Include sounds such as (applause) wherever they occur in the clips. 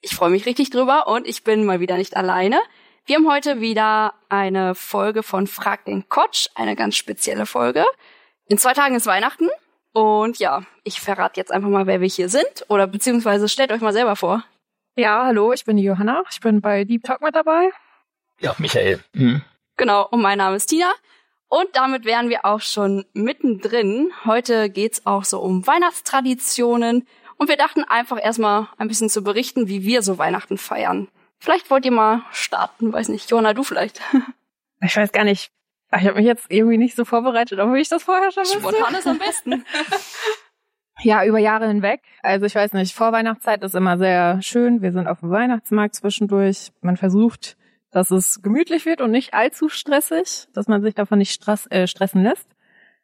Ich freue mich richtig drüber und ich bin mal wieder nicht alleine. Wir haben heute wieder eine Folge von Frag den Kotsch, eine ganz spezielle Folge. In zwei Tagen ist Weihnachten und ja, ich verrate jetzt einfach mal, wer wir hier sind oder beziehungsweise stellt euch mal selber vor. Ja, hallo, ich bin die Johanna. Ich bin bei Deep Talk mit dabei. Ja, Michael. Mhm. Genau, und mein Name ist Tina. Und damit wären wir auch schon mittendrin. Heute geht's auch so um Weihnachtstraditionen. Und wir dachten einfach erstmal ein bisschen zu berichten, wie wir so Weihnachten feiern. Vielleicht wollt ihr mal starten, weiß nicht. Johanna, du vielleicht. (laughs) Ich weiß gar nicht. Ich habe mich jetzt irgendwie nicht so vorbereitet, obwohl ich das vorher schon wusste. Spontan ist am besten. (laughs) Ja, über Jahre hinweg. Also ich weiß nicht, Vorweihnachtszeit ist immer sehr schön. Wir sind auf dem Weihnachtsmarkt zwischendurch. Man versucht, dass es gemütlich wird und nicht allzu stressig, dass man sich davon nicht stress, äh, stressen lässt.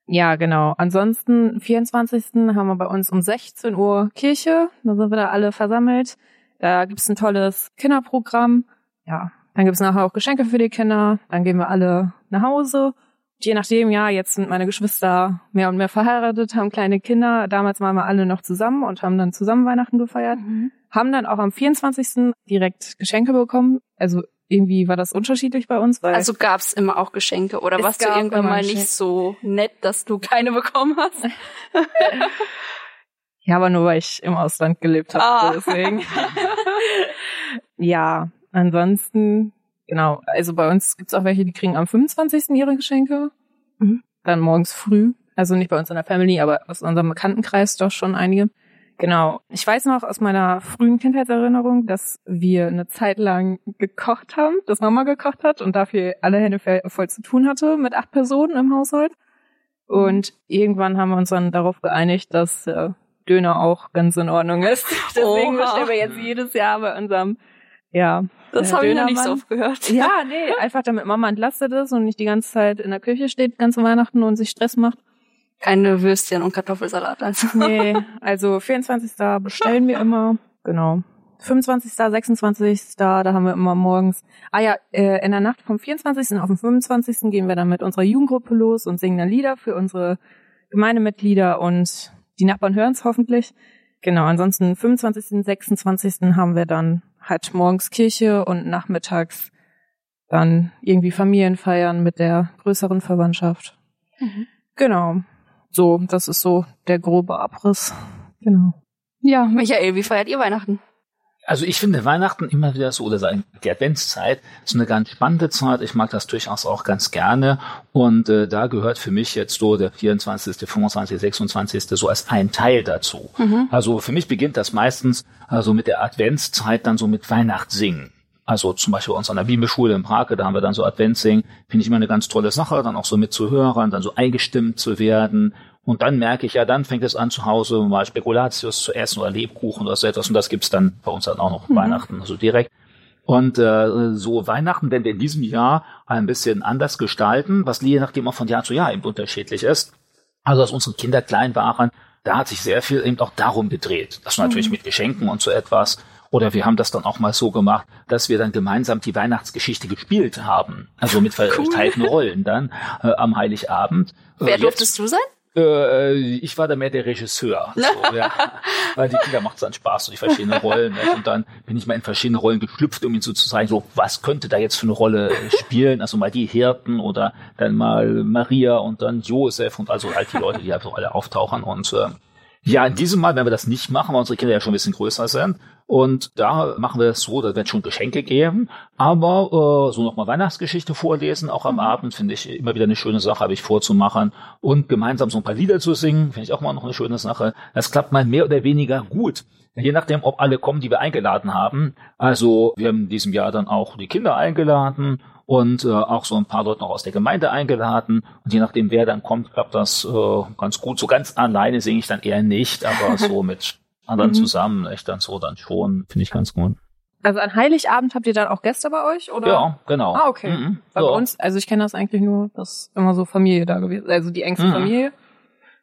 Ja, genau. Ansonsten, 24. haben wir bei uns um 16 Uhr Kirche. Da sind wir da alle versammelt. Da gibt's ein tolles Kinderprogramm. Ja, dann gibt's nachher auch Geschenke für die Kinder. Dann gehen wir alle nach Hause. Je nachdem, ja, jetzt sind meine Geschwister mehr und mehr verheiratet, haben kleine Kinder. Damals waren wir alle noch zusammen und haben dann zusammen Weihnachten gefeiert. Mhm. Haben dann auch am 24. direkt Geschenke bekommen. Also irgendwie war das unterschiedlich bei uns, weil Also gab's immer auch Geschenke oder Es warst du irgendwann mal nicht so nett, dass du keine bekommen hast? (laughs) Ja, aber nur weil ich im Ausland gelebt habe, Ah. deswegen. (laughs) ja, ansonsten, genau, also bei uns gibt's auch welche, die kriegen am 25. ihre Geschenke. Mhm. Dann morgens früh. Also nicht bei uns in der Family, aber aus unserem Bekanntenkreis doch schon einige. Genau. Ich weiß noch aus meiner frühen Kindheitserinnerung, dass wir eine Zeit lang gekocht haben, dass Mama gekocht hat und dafür alle Hände voll zu tun hatte mit acht Personen im Haushalt. Und irgendwann haben wir uns dann darauf geeinigt, dass äh, Döner auch ganz in Ordnung ist. (laughs) Deswegen Oha. bestellen wir jetzt jedes Jahr bei unserem, ja. Das äh, habe ich noch nicht so oft gehört. Ja, nee, einfach damit Mama entlastet ist und nicht die ganze Zeit in der Küche steht, ganze Weihnachten und sich Stress macht. Keine Würstchen und Kartoffelsalat. Also. Nee, (laughs) also 24. bestellen wir immer, genau. 25., 26., da haben wir immer morgens. Ah ja, äh, in der Nacht vom 24. auf den 25. gehen wir dann mit unserer Jugendgruppe los und singen dann Lieder für unsere Gemeindemitglieder und die Nachbarn hören es hoffentlich. Genau, ansonsten 25., 26. haben wir dann halt morgens Kirche und nachmittags dann irgendwie Familienfeiern mit der größeren Verwandtschaft. Mhm. Genau. So, das ist so der grobe Abriss. Genau. Ja, Michael, wie feiert ihr Weihnachten? Also ich finde Weihnachten immer wieder so, oder sagen, die Adventszeit ist eine ganz spannende Zeit. Ich mag das durchaus auch ganz gerne. Und äh, da gehört für mich jetzt so der 24., 25., 26. so als ein Teil dazu. Also für mich beginnt das meistens also mit der Adventszeit dann so mit Weihnachtssingen. Also zum Beispiel bei uns an der Bibelschule in Prake, da haben wir dann so Adventssingen. Finde ich immer eine ganz tolle Sache, dann auch so mit zu hören, dann so eingestimmt zu werden. Und dann merke ich ja, dann fängt es an zu Hause mal Spekulatius zu essen oder Lebkuchen oder so etwas. Und das gibt's dann bei uns dann auch noch Weihnachten, also direkt. Und äh, so Weihnachten werden wir in diesem Jahr ein bisschen anders gestalten, was je nachdem auch von Jahr zu Jahr eben unterschiedlich ist. Also als unsere Kinder klein waren, da hat sich sehr viel eben auch darum gedreht. Das natürlich mit Geschenken und so etwas. Oder wir haben das dann auch mal so gemacht, dass wir dann gemeinsam die Weihnachtsgeschichte gespielt haben. Also mit verteilten Rollen dann äh, am Heiligabend. Wer Äh, jetzt- durftest du sein? äh, ich war da mehr der Regisseur. (laughs) So, ja. Weil die Kinder macht es dann Spaß, so die verschiedenen Rollen. Nicht? Und dann bin ich mal in verschiedene Rollen geschlüpft, um ihnen so zu zeigen, so, was könnte da jetzt für eine Rolle äh, spielen? Also mal die Hirten oder dann mal Maria und dann Josef und also halt die Leute, die einfach alle auftauchen. Und äh, ja, in diesem Mal werden wir das nicht machen, weil unsere Kinder ja schon ein bisschen größer sind. Und da machen wir es so, da wird schon Geschenke geben, aber äh, so nochmal Weihnachtsgeschichte vorlesen, auch am Abend, finde ich immer wieder eine schöne Sache, habe ich vorzumachen. Und gemeinsam so ein paar Lieder zu singen, finde ich auch mal noch eine schöne Sache. Das klappt mal mehr oder weniger gut. Je nachdem, ob alle kommen, die wir eingeladen haben. Also wir haben in diesem Jahr dann auch die Kinder eingeladen und äh, auch so ein paar Leute noch aus der Gemeinde eingeladen. Und je nachdem, wer dann kommt, klappt das äh, ganz gut. So ganz alleine singe ich dann eher nicht, aber so (laughs) mit dann mhm. zusammen, echt dann so, dann schon, finde ich ganz gut. Also an Heiligabend habt ihr dann auch Gäste bei euch, oder? Ja, genau. Ah, okay. Mhm. Bei so. uns, also ich kenne das eigentlich nur, dass immer so Familie da gewesen, also die engste mhm. Familie.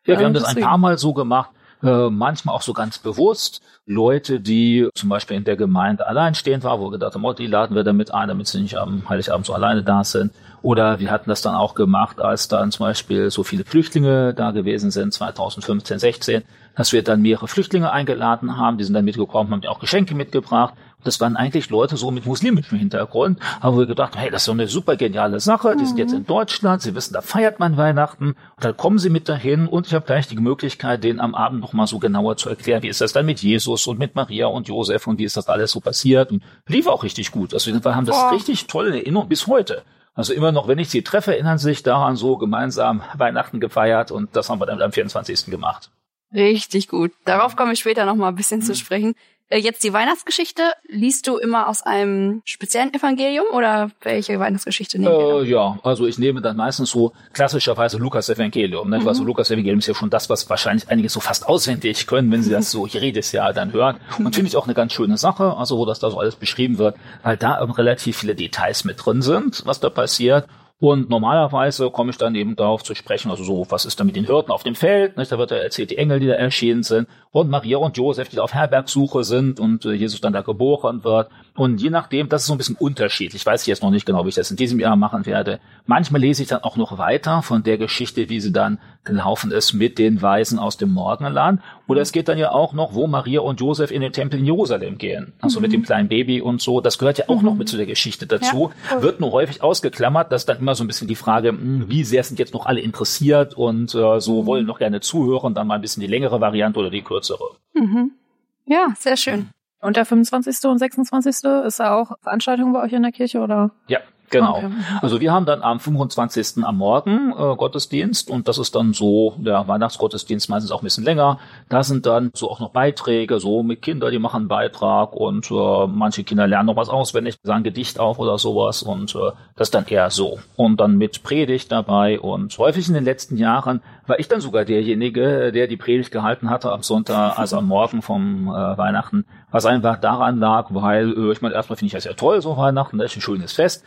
Ja, wir haben das ein paar Mal so gemacht, äh, manchmal auch so ganz bewusst. Leute, die zum Beispiel in der Gemeinde alleinstehend waren, wo wir gedacht haben, oh, die laden wir damit ein, damit sie nicht am Heiligabend so alleine da sind. Oder wir hatten das dann auch gemacht, als dann zum Beispiel so viele Flüchtlinge da gewesen sind, 2015, 16, dass wir dann mehrere Flüchtlinge eingeladen haben, die sind dann mitgekommen, haben auch Geschenke mitgebracht. Das waren eigentlich Leute so mit muslimischem Hintergrund, aber wir gedacht, hey, das ist so eine super geniale Sache, die sind jetzt in Deutschland, sie wissen, da feiert man Weihnachten und dann kommen sie mit dahin und ich habe gleich die Möglichkeit, denen am Abend nochmal so genauer zu erklären, wie ist das dann mit Jesus und mit Maria und Josef und wie ist das alles so passiert und lief auch richtig gut. Also wir haben das oh. richtig toll in Erinnerung bis heute. Also immer noch, wenn ich sie treffe, erinnern sich daran so gemeinsam Weihnachten gefeiert und das haben wir dann am 24. gemacht. Richtig gut. Darauf komme ich später noch mal ein bisschen mhm. zu sprechen. Äh, jetzt die Weihnachtsgeschichte, liest du immer aus einem speziellen Evangelium oder welche Weihnachtsgeschichte nehmen äh, Ja, also ich nehme dann meistens so klassischerweise Lukas Evangelium. Ne? Mhm. Also Lukas Evangelium ist ja schon das, was wahrscheinlich einige so fast auswendig können, wenn sie das (laughs) so jedes Jahr dann hören. Und finde ich auch eine ganz schöne Sache, also wo das da so alles beschrieben wird, weil da relativ viele Details mit drin sind, was da passiert. Und normalerweise komme ich dann eben darauf zu sprechen, also so, was ist da mit den Hirten auf dem Feld? Nicht? Da wird er erzählt, die Engel, die da erschienen sind, und Maria und Josef, die da auf Herbergsuche sind und äh, Jesus dann da geboren wird. Und je nachdem, das ist so ein bisschen unterschiedlich. Ich weiß jetzt noch nicht genau, wie ich das in diesem Jahr machen werde. Manchmal lese ich dann auch noch weiter von der Geschichte, wie sie dann gelaufen ist mit den Weisen aus dem Morgenland. Oder es geht dann ja auch noch, wo Maria und Josef in den Tempel in Jerusalem gehen. Also mhm. mit dem kleinen Baby und so. Das gehört ja auch mhm. noch mit zu der Geschichte dazu. Ja. Wird nur häufig ausgeklammert, dass dann immer so ein bisschen die Frage, hm, wie sehr sind jetzt noch alle interessiert und äh, so mhm. wollen noch gerne zuhören, dann mal ein bisschen die längere Variante oder die kürzere. Mhm. Ja, sehr schön. Und der 25. und 26. ist da auch Veranstaltung bei euch in der Kirche, oder? Ja, Genau. Okay. Also wir haben dann am 25. am Morgen äh, Gottesdienst und das ist dann so der Weihnachtsgottesdienst meistens auch ein bisschen länger. Da sind dann so auch noch Beiträge, so mit Kindern, die machen einen Beitrag und äh, manche Kinder lernen noch was auswendig, sagen Gedicht auf oder sowas und äh, das ist dann eher so. Und dann mit Predigt dabei und häufig in den letzten Jahren war ich dann sogar derjenige, der die Predigt gehalten hatte am Sonntag, also am Morgen vom äh, Weihnachten, was einfach daran lag, weil äh, ich meine, erstmal finde ich das ja toll, so Weihnachten, das ist ein schönes Fest.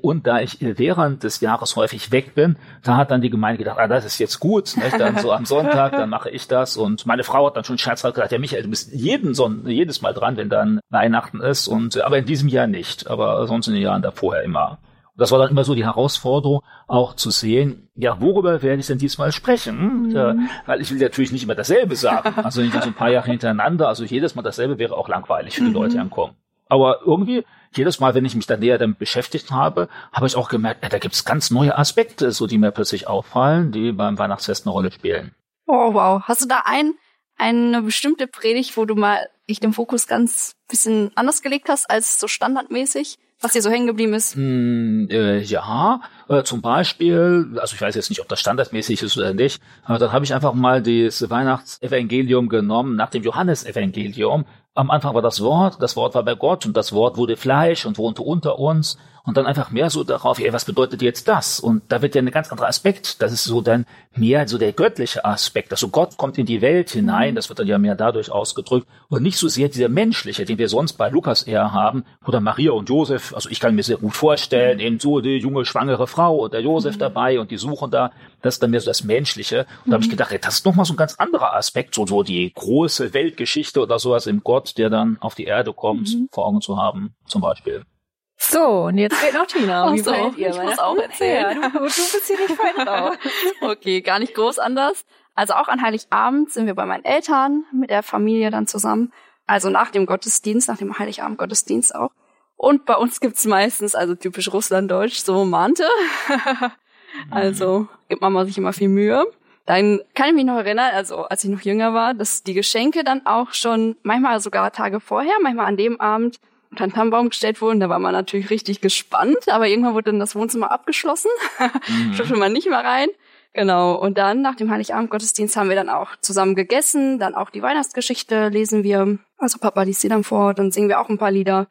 Und da ich während des Jahres häufig weg bin, da hat dann die Gemeinde gedacht, ah, das ist jetzt gut, nicht? (laughs) dann so am Sonntag, dann mache ich das. Und meine Frau hat dann schon scherzhaft gesagt, ja Michael, du bist jeden Son jedes Mal dran, wenn dann Weihnachten ist. Und aber in diesem Jahr nicht, aber sonst in den Jahren davor immer. Und das war dann immer so die Herausforderung, auch zu sehen, ja, worüber werde ich denn diesmal sprechen? Mhm. Äh, weil ich will natürlich nicht immer dasselbe sagen. Also nicht so ein paar Jahre hintereinander. Also jedes Mal dasselbe wäre auch langweilig für die mhm. Leute, die ankommen. Aber irgendwie jedes Mal, wenn ich mich da näher damit beschäftigt habe, habe ich auch gemerkt, ja, da gibt es ganz neue Aspekte, so die mir plötzlich auffallen, die beim Weihnachtsfest eine Rolle spielen. Oh, wow. Hast du da ein, eine bestimmte Predigt, wo du mal ich den Fokus ganz bisschen anders gelegt hast als so standardmäßig? was dir so hängen geblieben ist? Mm, äh, ja, äh, zum Beispiel, also ich weiß jetzt nicht, ob das standardmäßig ist oder nicht, aber dann habe ich einfach mal das Weihnachtsevangelium genommen nach dem Johannesevangelium am Anfang war das Wort, das Wort war bei Gott und das Wort wurde Fleisch und wohnte unter uns und dann einfach mehr so darauf, ey, was bedeutet jetzt das? Und da wird ja ein ganz anderer Aspekt, das ist so dann mehr so der göttliche Aspekt, also Gott kommt in die Welt hinein, mhm. das wird dann ja mehr dadurch ausgedrückt und nicht so sehr dieser menschliche, den wir sonst bei Lukas eher haben, oder Maria und Josef, also ich kann mir sehr gut vorstellen, eben so die junge schwangere Frau und der Josef mhm. dabei und die suchen da, das ist dann mehr so das Menschliche. Und da habe ich mhm. gedacht, ey, das ist nochmal so ein ganz anderer Aspekt, so, so die große Weltgeschichte oder sowas im Gott, der dann auf die Erde kommt, mhm. vor Augen zu haben, zum Beispiel. So, und jetzt fehlt noch Tina. Wie so, ihr, ich muss auch erzählen. Ja, du, du bist hier nicht fein drauf. (laughs) okay, gar nicht groß anders. Also auch an Heiligabend sind wir bei meinen Eltern mit der Familie dann zusammen. Also nach dem Gottesdienst, nach dem Heiligabend Gottesdienst auch. Und bei uns gibt's meistens, also typisch Russlanddeutsch, so Mante. (laughs) also gibt Mama sich immer viel Mühe. Dann kann ich mich noch erinnern, also als ich noch jünger war, dass die Geschenke dann auch schon manchmal sogar Tage vorher, manchmal an dem Abend Tannenbaum gestellt wurden. Da war man natürlich richtig gespannt, aber irgendwann wurde dann das Wohnzimmer abgeschlossen. (laughs) Mhm. Durfte man nicht mehr rein. Genau. Und dann nach dem Heiligabend Gottesdienst haben wir dann auch zusammen gegessen, dann auch die Weihnachtsgeschichte lesen wir. Also Papa liest sie dann vor, dann singen wir auch ein paar Lieder.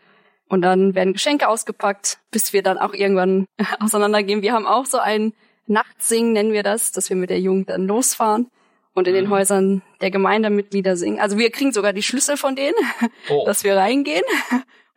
Und dann werden Geschenke ausgepackt, bis wir dann auch irgendwann (laughs) auseinandergehen. Wir haben auch so ein Nachtsingen, nennen wir das, dass wir mit der Jugend dann losfahren. und in den mhm. Häusern der Gemeindemitglieder singen. Also wir kriegen sogar die Schlüssel von denen, oh. (laughs) dass wir reingehen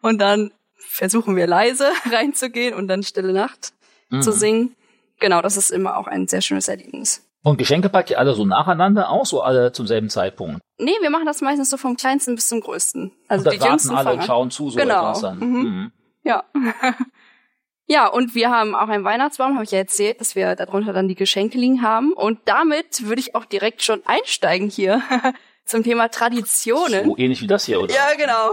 und dann versuchen wir leise (laughs) reinzugehen und dann Stille Nacht mhm. zu singen. Genau, das ist immer auch ein sehr schönes Erlebnis. Und Geschenke packt ihr alle so nacheinander aus, so alle zum selben Zeitpunkt? Nee, wir machen das meistens so vom kleinsten bis zum größten. Also und die jüngsten alle und schauen zu, so genau. etwas dann. Mhm. Mhm. Ja. (laughs) ja, und wir haben auch einen Weihnachtsbaum, habe ich ja erzählt, dass wir darunter dann die Geschenke liegen haben. Und damit würde ich auch direkt schon einsteigen hier (laughs) zum Thema Traditionen. So ähnlich wie das hier, oder? Ja, genau.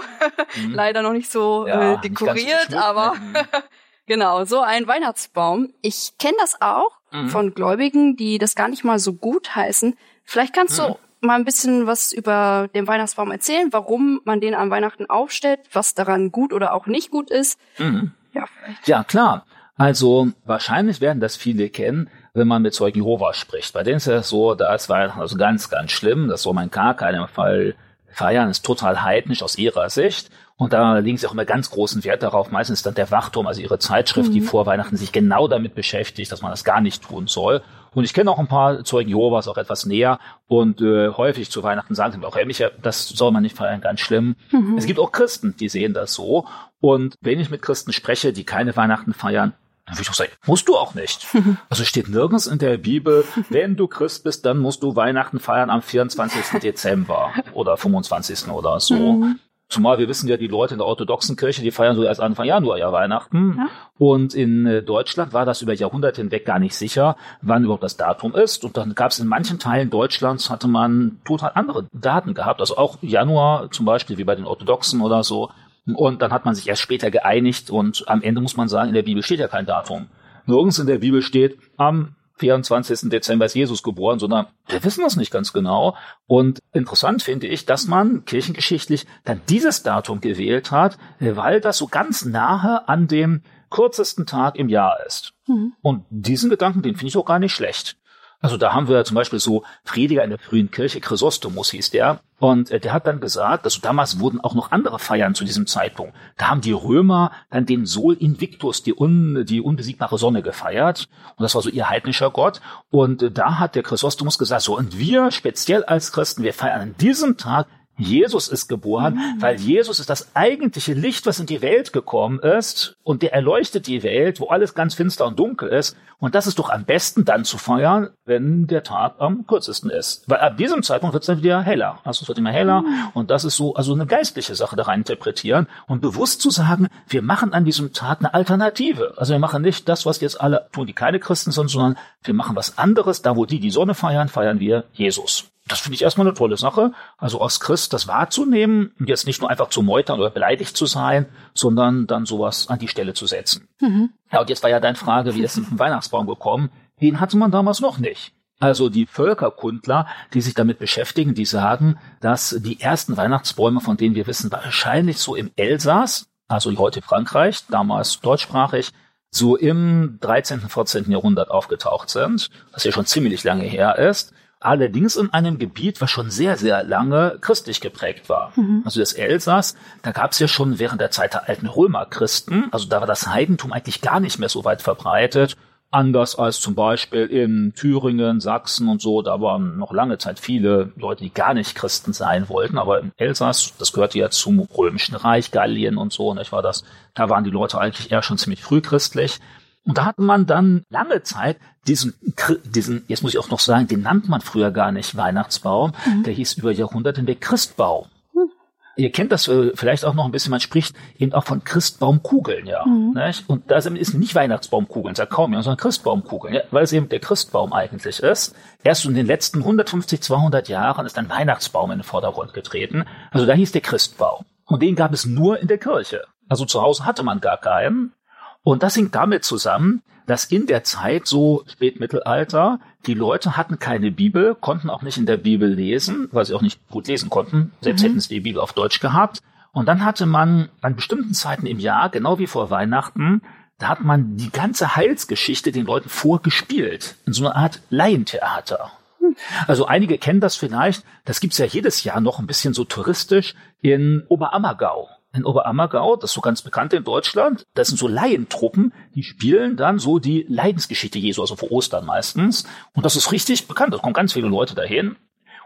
Mhm. Leider noch nicht so ja, äh, dekoriert, aber mhm. (laughs) genau, so ein Weihnachtsbaum. Ich kenne das auch mhm. von Gläubigen, die das gar nicht mal so gut heißen. Vielleicht kannst du mhm. mal ein bisschen was über den Weihnachtsbaum erzählen, warum man den an Weihnachten aufstellt, was daran gut oder auch nicht gut ist. Mhm. Ja, vielleicht. ja, klar. Also wahrscheinlich werden das viele kennen, wenn man mit Zeugen Jehova spricht. Bei denen ist es so, da ist Weihnachten also ganz, ganz schlimm. Das soll man gar keinem Fall feiern. Das ist total heidnisch aus ihrer Sicht. Und da legen sie auch immer ganz großen Wert darauf. Meistens dann der Wachturm, also ihre Zeitschrift, mhm. die vor Weihnachten sich genau damit beschäftigt, dass man das gar nicht tun soll. Und ich kenne auch ein paar Zeugen Jehovas auch etwas näher und äh, häufig zu Weihnachten sagen sie mir auch, hey Micha, das soll man nicht feiern, ganz schlimm. Mhm. Es gibt auch Christen, die sehen das so. Und wenn ich mit Christen spreche, die keine Weihnachten feiern, dann würde ich auch sagen, musst du auch nicht. (laughs) Also steht nirgends in der Bibel, wenn du Christ bist, dann musst du Weihnachten feiern am 24. Dezember oder 25. oder so. Mhm. Zumal wir wissen ja, die Leute in der orthodoxen Kirche, die feiern so erst Anfang Januar ja Weihnachten. Ja. Und in äh, Deutschland war das über Jahrhunderte hinweg gar nicht sicher, wann überhaupt das Datum ist. Und dann gab es in manchen Teilen Deutschlands, hatte man total andere Daten gehabt. Also auch Januar zum Beispiel, wie bei den Orthodoxen oder so. Und dann hat man sich erst später geeinigt. Und am Ende muss man sagen, in der Bibel steht ja kein Datum. Nirgends in der Bibel steht, am 24. Dezember ist Jesus geboren, sondern wir wissen das nicht ganz genau. Und interessant finde ich, dass man kirchengeschichtlich dann dieses Datum gewählt hat, weil das so ganz nahe an dem kürzesten Tag im Jahr ist. Mhm. Und diesen Gedanken, den finde ich auch gar nicht schlecht. Also da haben wir zum Beispiel so Prediger in der frühen Kirche, Chrysostomus hieß der, und äh, der hat dann gesagt, dass damals wurden auch noch andere Feiern zu diesem Zeitpunkt. Da haben die Römer dann den Sol Invictus, die, un, die unbesiegbare Sonne gefeiert. Und das war so ihr heidnischer Gott. Und äh, da hat der Chrysostomus gesagt, so, und wir speziell als Christen, wir feiern an diesem Tag Jesus ist geboren, mhm. weil Jesus ist das eigentliche Licht, was in die Welt gekommen ist und der erleuchtet die Welt, wo alles ganz finster und dunkel ist. Und das ist doch am besten dann zu feiern, wenn der Tag am kürzesten ist. Weil ab diesem Zeitpunkt wird es dann wieder heller. Also es wird immer heller mhm. und das ist so, also eine geistliche Sache da rein interpretieren und bewusst zu sagen, wir machen an diesem Tag eine Alternative. Also wir machen nicht das, was jetzt alle tun, die keine Christen sind, sondern wir machen was anderes. Da, wo die die Sonne feiern, feiern wir Jesus das finde ich erstmal eine tolle Sache. Also aus Christ das wahrzunehmen und jetzt nicht nur einfach zu meutern oder beleidigt zu sein, sondern dann sowas an die Stelle zu setzen. Mhm. Ja, und jetzt war ja deine Frage, wie ist denn ein Weihnachtsbaum gekommen? Den hatte man damals noch nicht. Also die Völkerkundler, die sich damit beschäftigen, die sagen, dass die ersten Weihnachtsbäume, von denen wir wissen, wahrscheinlich so im Elsass, also heute Frankreich, damals deutschsprachig, so im 13., 14. Jahrhundert aufgetaucht sind, was ja schon ziemlich lange her ist allerdings in einem Gebiet, was schon sehr, sehr lange christlich geprägt war. Mhm. Also das Elsass, da gab es ja schon während der Zeit der alten Römer Christen, also da war das Heidentum eigentlich gar nicht mehr so weit verbreitet, anders als zum Beispiel in Thüringen, Sachsen und so, da waren noch lange Zeit viele Leute, die gar nicht Christen sein wollten, aber im Elsass, das gehörte ja zum Römischen Reich, Gallien und so, nicht war das, da waren die Leute eigentlich eher schon ziemlich früh christlich. Und da hat man dann lange Zeit diesen, diesen, jetzt muss ich auch noch sagen, den nannte man früher gar nicht Weihnachtsbaum, mhm. der hieß über Jahrhunderte hinweg Christbaum. Mhm. Ihr kennt das äh, vielleicht auch noch ein bisschen, man spricht eben auch von Christbaumkugeln, ja. Mhm. Und da ist nicht Weihnachtsbaumkugeln, sagt kaum jemand, sondern Christbaumkugeln, ja, weil es eben der Christbaum eigentlich ist. Erst in den letzten 150, 200 Jahren ist ein Weihnachtsbaum in den Vordergrund getreten. Also da hieß der Christbaum. Und den gab es nur in der Kirche. Also zu Hause hatte man gar keinen. Und das hängt damit zusammen, dass in der Zeit, so Spätmittelalter, die Leute hatten keine Bibel, konnten auch nicht in der Bibel lesen, weil sie auch nicht gut lesen konnten. Selbst mhm. hätten sie die Bibel auf Deutsch gehabt. Und dann hatte man an bestimmten Zeiten im Jahr, genau wie vor Weihnachten, da hat man die ganze Heilsgeschichte den Leuten vorgespielt. In so einer Art Laientheater. Also einige kennen das vielleicht, das gibt's ja jedes Jahr noch ein bisschen so touristisch in Oberammergau in Oberammergau, das ist so ganz bekannt in Deutschland. Das sind so Laientruppen, die spielen dann so die Leidensgeschichte Jesu, also vor Ostern meistens. Und das ist richtig bekannt. Da kommen ganz viele Leute dahin.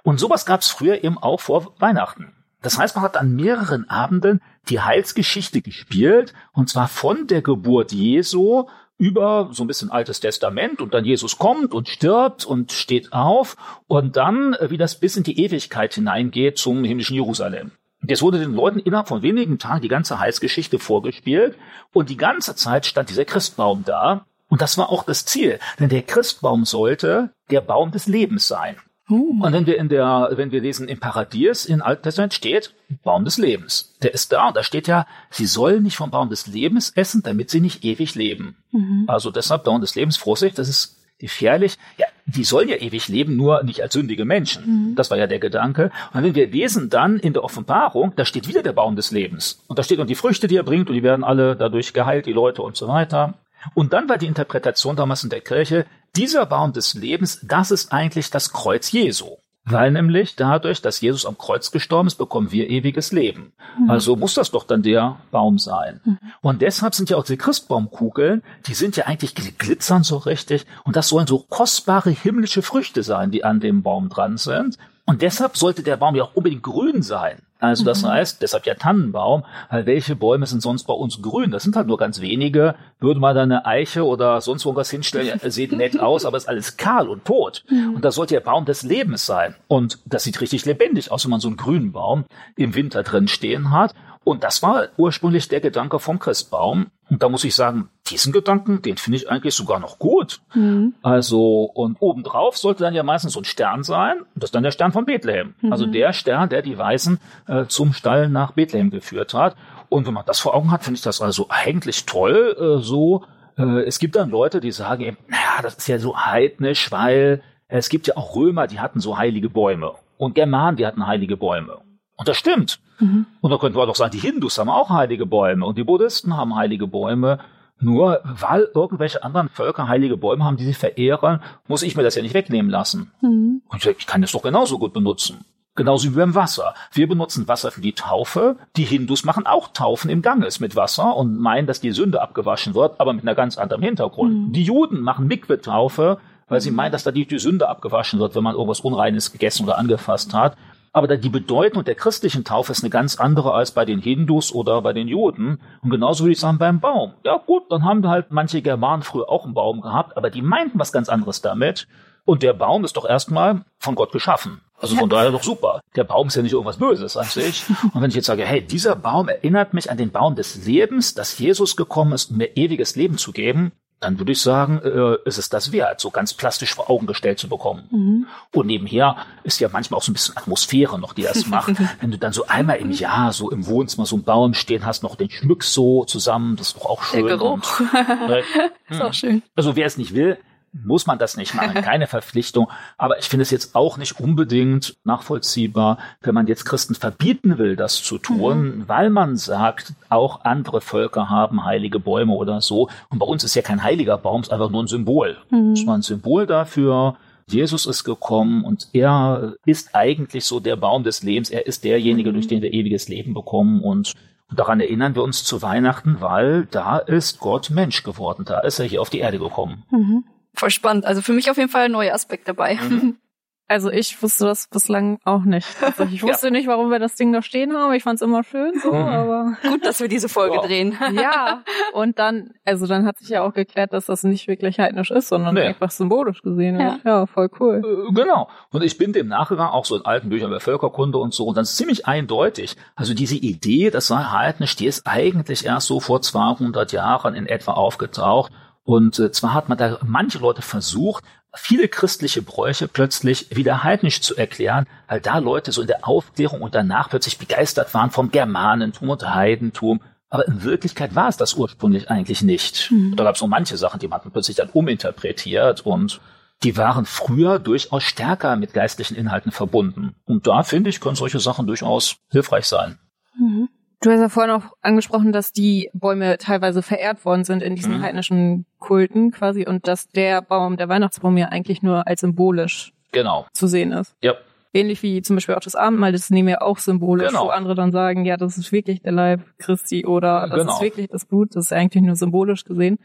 Und sowas gab es früher eben auch vor Weihnachten. Das heißt, man hat an mehreren Abenden die Heilsgeschichte gespielt, und zwar von der Geburt Jesu über so ein bisschen Altes Testament und dann Jesus kommt und stirbt und steht auf und dann, äh, wie das bis in die Ewigkeit hineingeht zum himmlischen Jerusalem. Und jetzt wurde den Leuten innerhalb von wenigen Tagen die ganze Heilsgeschichte vorgespielt und die ganze Zeit stand dieser Christbaum da. Und das war auch das Ziel, denn der Christbaum sollte der Baum des Lebens sein. Uh. Und wenn wir in der, wenn wir lesen im Paradies in Alten Testament steht Baum des Lebens. Der ist da und da steht ja, sie sollen nicht vom Baum des Lebens essen, damit sie nicht ewig leben. Mhm. Also deshalb Baum des Lebens, Vorsicht, das ist gefährlich. Ja, die sollen ja ewig leben, nur nicht als sündige Menschen. Mhm. Das war ja der Gedanke. Und wenn wir lesen dann in der Offenbarung, da steht wieder der Baum des Lebens. Und da steht und die Früchte, die er bringt, und die werden alle dadurch geheilt, die Leute und so weiter. Und dann war die Interpretation damals in der Kirche, dieser Baum des Lebens, das ist eigentlich das Kreuz Jesu. Weil nämlich dadurch, dass Jesus am Kreuz gestorben ist, bekommen wir ewiges Leben. Mhm. Also muss das doch dann der Baum sein. Mhm. Und deshalb sind ja auch die Christbaumkugeln, die sind ja eigentlich glitzern so richtig. Und das sollen so kostbare himmlische Früchte sein, die an dem Baum dran sind. Und deshalb sollte der Baum ja auch unbedingt grün sein. Also das mhm. heißt, deshalb ja Tannenbaum, weil welche Bäume sind sonst bei uns grün? Das sind halt nur ganz wenige. Würde man da eine Eiche oder sonst irgendwas hinstellen, ja, sieht nett (laughs) aus, aber ist alles kahl und tot. Mhm. Und das sollte der Baum des Lebens sein. Und das sieht richtig lebendig aus, wenn man so einen grünen Baum im Winter drin stehen hat. Und das war ursprünglich der Gedanke vom Christbaum. Und da muss ich sagen, diesen Gedanken, den finde ich eigentlich sogar noch gut. Mhm. Also, und obendrauf sollte dann ja meistens so ein Stern sein. Und das ist dann der Stern von Bethlehem. Mhm. Also der Stern, der die Weisen äh, zum Stall nach Bethlehem geführt hat. Und wenn man das vor Augen hat, finde ich das also eigentlich toll, äh, so. Äh, es gibt dann Leute, die sagen eben, naja, das ist ja so heidnisch, weil es gibt ja auch Römer, die hatten so heilige Bäume. Und Germanen, die hatten heilige Bäume. Und das stimmt. Mhm. Und da könnte man doch sagen, die Hindus haben auch heilige Bäume und die Buddhisten haben heilige Bäume. Nur weil irgendwelche anderen Völker heilige Bäume haben, die sie verehren, muss ich mir das ja nicht wegnehmen lassen. Mhm. Und ich kann das doch genauso gut benutzen. Genauso wie beim Wasser. Wir benutzen Wasser für die Taufe. Die Hindus machen auch Taufen im Ganges mit Wasser und meinen, dass die Sünde abgewaschen wird, aber mit einer ganz anderen Hintergrund. Mhm. Die Juden machen Mikwe-Taufe, weil sie meinen, dass da die, die Sünde abgewaschen wird, wenn man irgendwas Unreines gegessen oder angefasst hat. Aber die Bedeutung der christlichen Taufe ist eine ganz andere als bei den Hindus oder bei den Juden. Und genauso würde ich sagen beim Baum. Ja gut, dann haben halt manche Germanen früher auch einen Baum gehabt, aber die meinten was ganz anderes damit. Und der Baum ist doch erstmal von Gott geschaffen. Also von daher doch super. Der Baum ist ja nicht irgendwas Böses an sich. Und wenn ich jetzt sage, hey, dieser Baum erinnert mich an den Baum des Lebens, dass Jesus gekommen ist, um mir ewiges Leben zu geben, dann würde ich sagen, äh, ist es das wert, so ganz plastisch vor Augen gestellt zu bekommen. Mhm. Und nebenher ist ja manchmal auch so ein bisschen Atmosphäre noch, die das (laughs) macht. Wenn du dann so einmal im Jahr so im Wohnzimmer so einen Baum stehen hast, noch den schmückst so zusammen, das ist doch auch schön. Der Geruch. Und, äh, (laughs) ist auch schön. Also wer es nicht will, muss man das nicht machen, (laughs) keine Verpflichtung. Aber ich finde es jetzt auch nicht unbedingt nachvollziehbar, wenn man jetzt Christen verbieten will, das zu tun, mhm. weil man sagt, auch andere Völker haben heilige Bäume oder so. Und bei uns ist ja kein heiliger Baum, es ist einfach nur ein Symbol. Mhm. Es war ein Symbol dafür, Jesus ist gekommen und er ist eigentlich so der Baum des Lebens. Er ist derjenige, mhm. durch den wir ewiges Leben bekommen und daran erinnern wir uns zu Weihnachten, weil da ist Gott Mensch geworden. Da ist er hier auf die Erde gekommen. Mhm voll spannend. Also für mich auf jeden Fall ein neuer Aspekt dabei. Mhm. (laughs) Also ich wusste das bislang auch nicht. Also ich (laughs) wusste ja. nicht, warum wir das Ding da stehen haben. Ich fand es immer schön so, mhm. aber gut, dass wir diese Folge wow. drehen. (laughs) ja. Und dann, also dann hat sich ja auch geklärt, dass das nicht wirklich heidnisch ist, sondern nee. einfach symbolisch gesehen wird. Ja. ja, voll cool. Äh, genau. Und ich bin dem nachgegangen, auch so in alten Büchern über Völkerkunde und so, und dann ist ziemlich eindeutig. Also diese Idee, das sei heidnisch, die ist eigentlich erst so vor 200 Jahren in etwa aufgetaucht. Und äh, zwar hat man da manche Leute versucht, viele christliche Bräuche plötzlich wieder heidnisch zu erklären, weil da Leute so in der Aufklärung und danach plötzlich begeistert waren vom Germanentum und Heidentum. Aber in Wirklichkeit war es das ursprünglich eigentlich nicht. Mhm. Da gab es so manche Sachen, die man plötzlich dann uminterpretiert und die waren früher durchaus stärker mit geistlichen Inhalten verbunden. Und da finde ich, können solche Sachen durchaus hilfreich sein. Mhm. Du hast ja vorhin auch angesprochen, dass die Bäume teilweise verehrt worden sind in diesen mhm. heidnischen Kulten quasi und dass der Baum, der Weihnachtsbaum ja eigentlich nur als symbolisch genau. zu sehen ist. Ja. Ähnlich wie zum Beispiel auch das Abendmahl, das nehmen wir auch symbolisch, genau. wo andere dann sagen, ja, das ist wirklich der Leib Christi oder das genau. ist wirklich das Blut, das ist eigentlich nur symbolisch gesehen.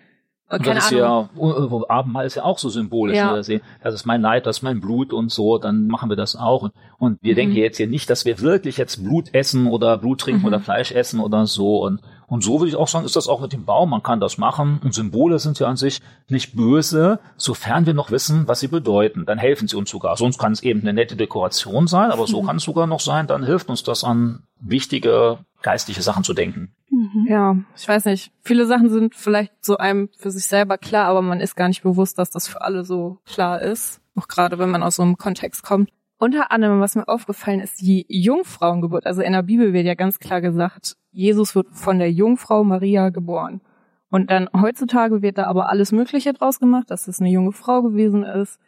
Und das ist Ahnung. ja, Abendmahl ist ja auch so symbolisch. Ja. Ne? Das ist mein Leid, das ist mein Blut und so, dann machen wir das auch. Und wir mhm. denken jetzt hier nicht, dass wir wirklich jetzt Blut essen oder Blut trinken mhm. oder Fleisch essen oder so. Und, und so würde ich auch sagen, ist das auch mit dem Baum. Man kann das machen. Und Symbole sind ja an sich nicht böse, sofern wir noch wissen, was sie bedeuten. Dann helfen sie uns sogar. Sonst kann es eben eine nette Dekoration sein, aber so mhm. kann es sogar noch sein, dann hilft uns das an wichtige geistliche Sachen zu denken. Mhm. Ja, ich weiß nicht. Viele Sachen sind vielleicht so einem für sich selber klar, aber man ist gar nicht bewusst, dass das für alle so klar ist. Auch gerade wenn man aus so einem Kontext kommt. Unter anderem, was mir aufgefallen ist, die Jungfrauengeburt. Also in der Bibel wird ja ganz klar gesagt, Jesus wird von der Jungfrau Maria geboren. Und dann heutzutage wird da aber alles Mögliche draus gemacht, dass es eine junge Frau gewesen ist.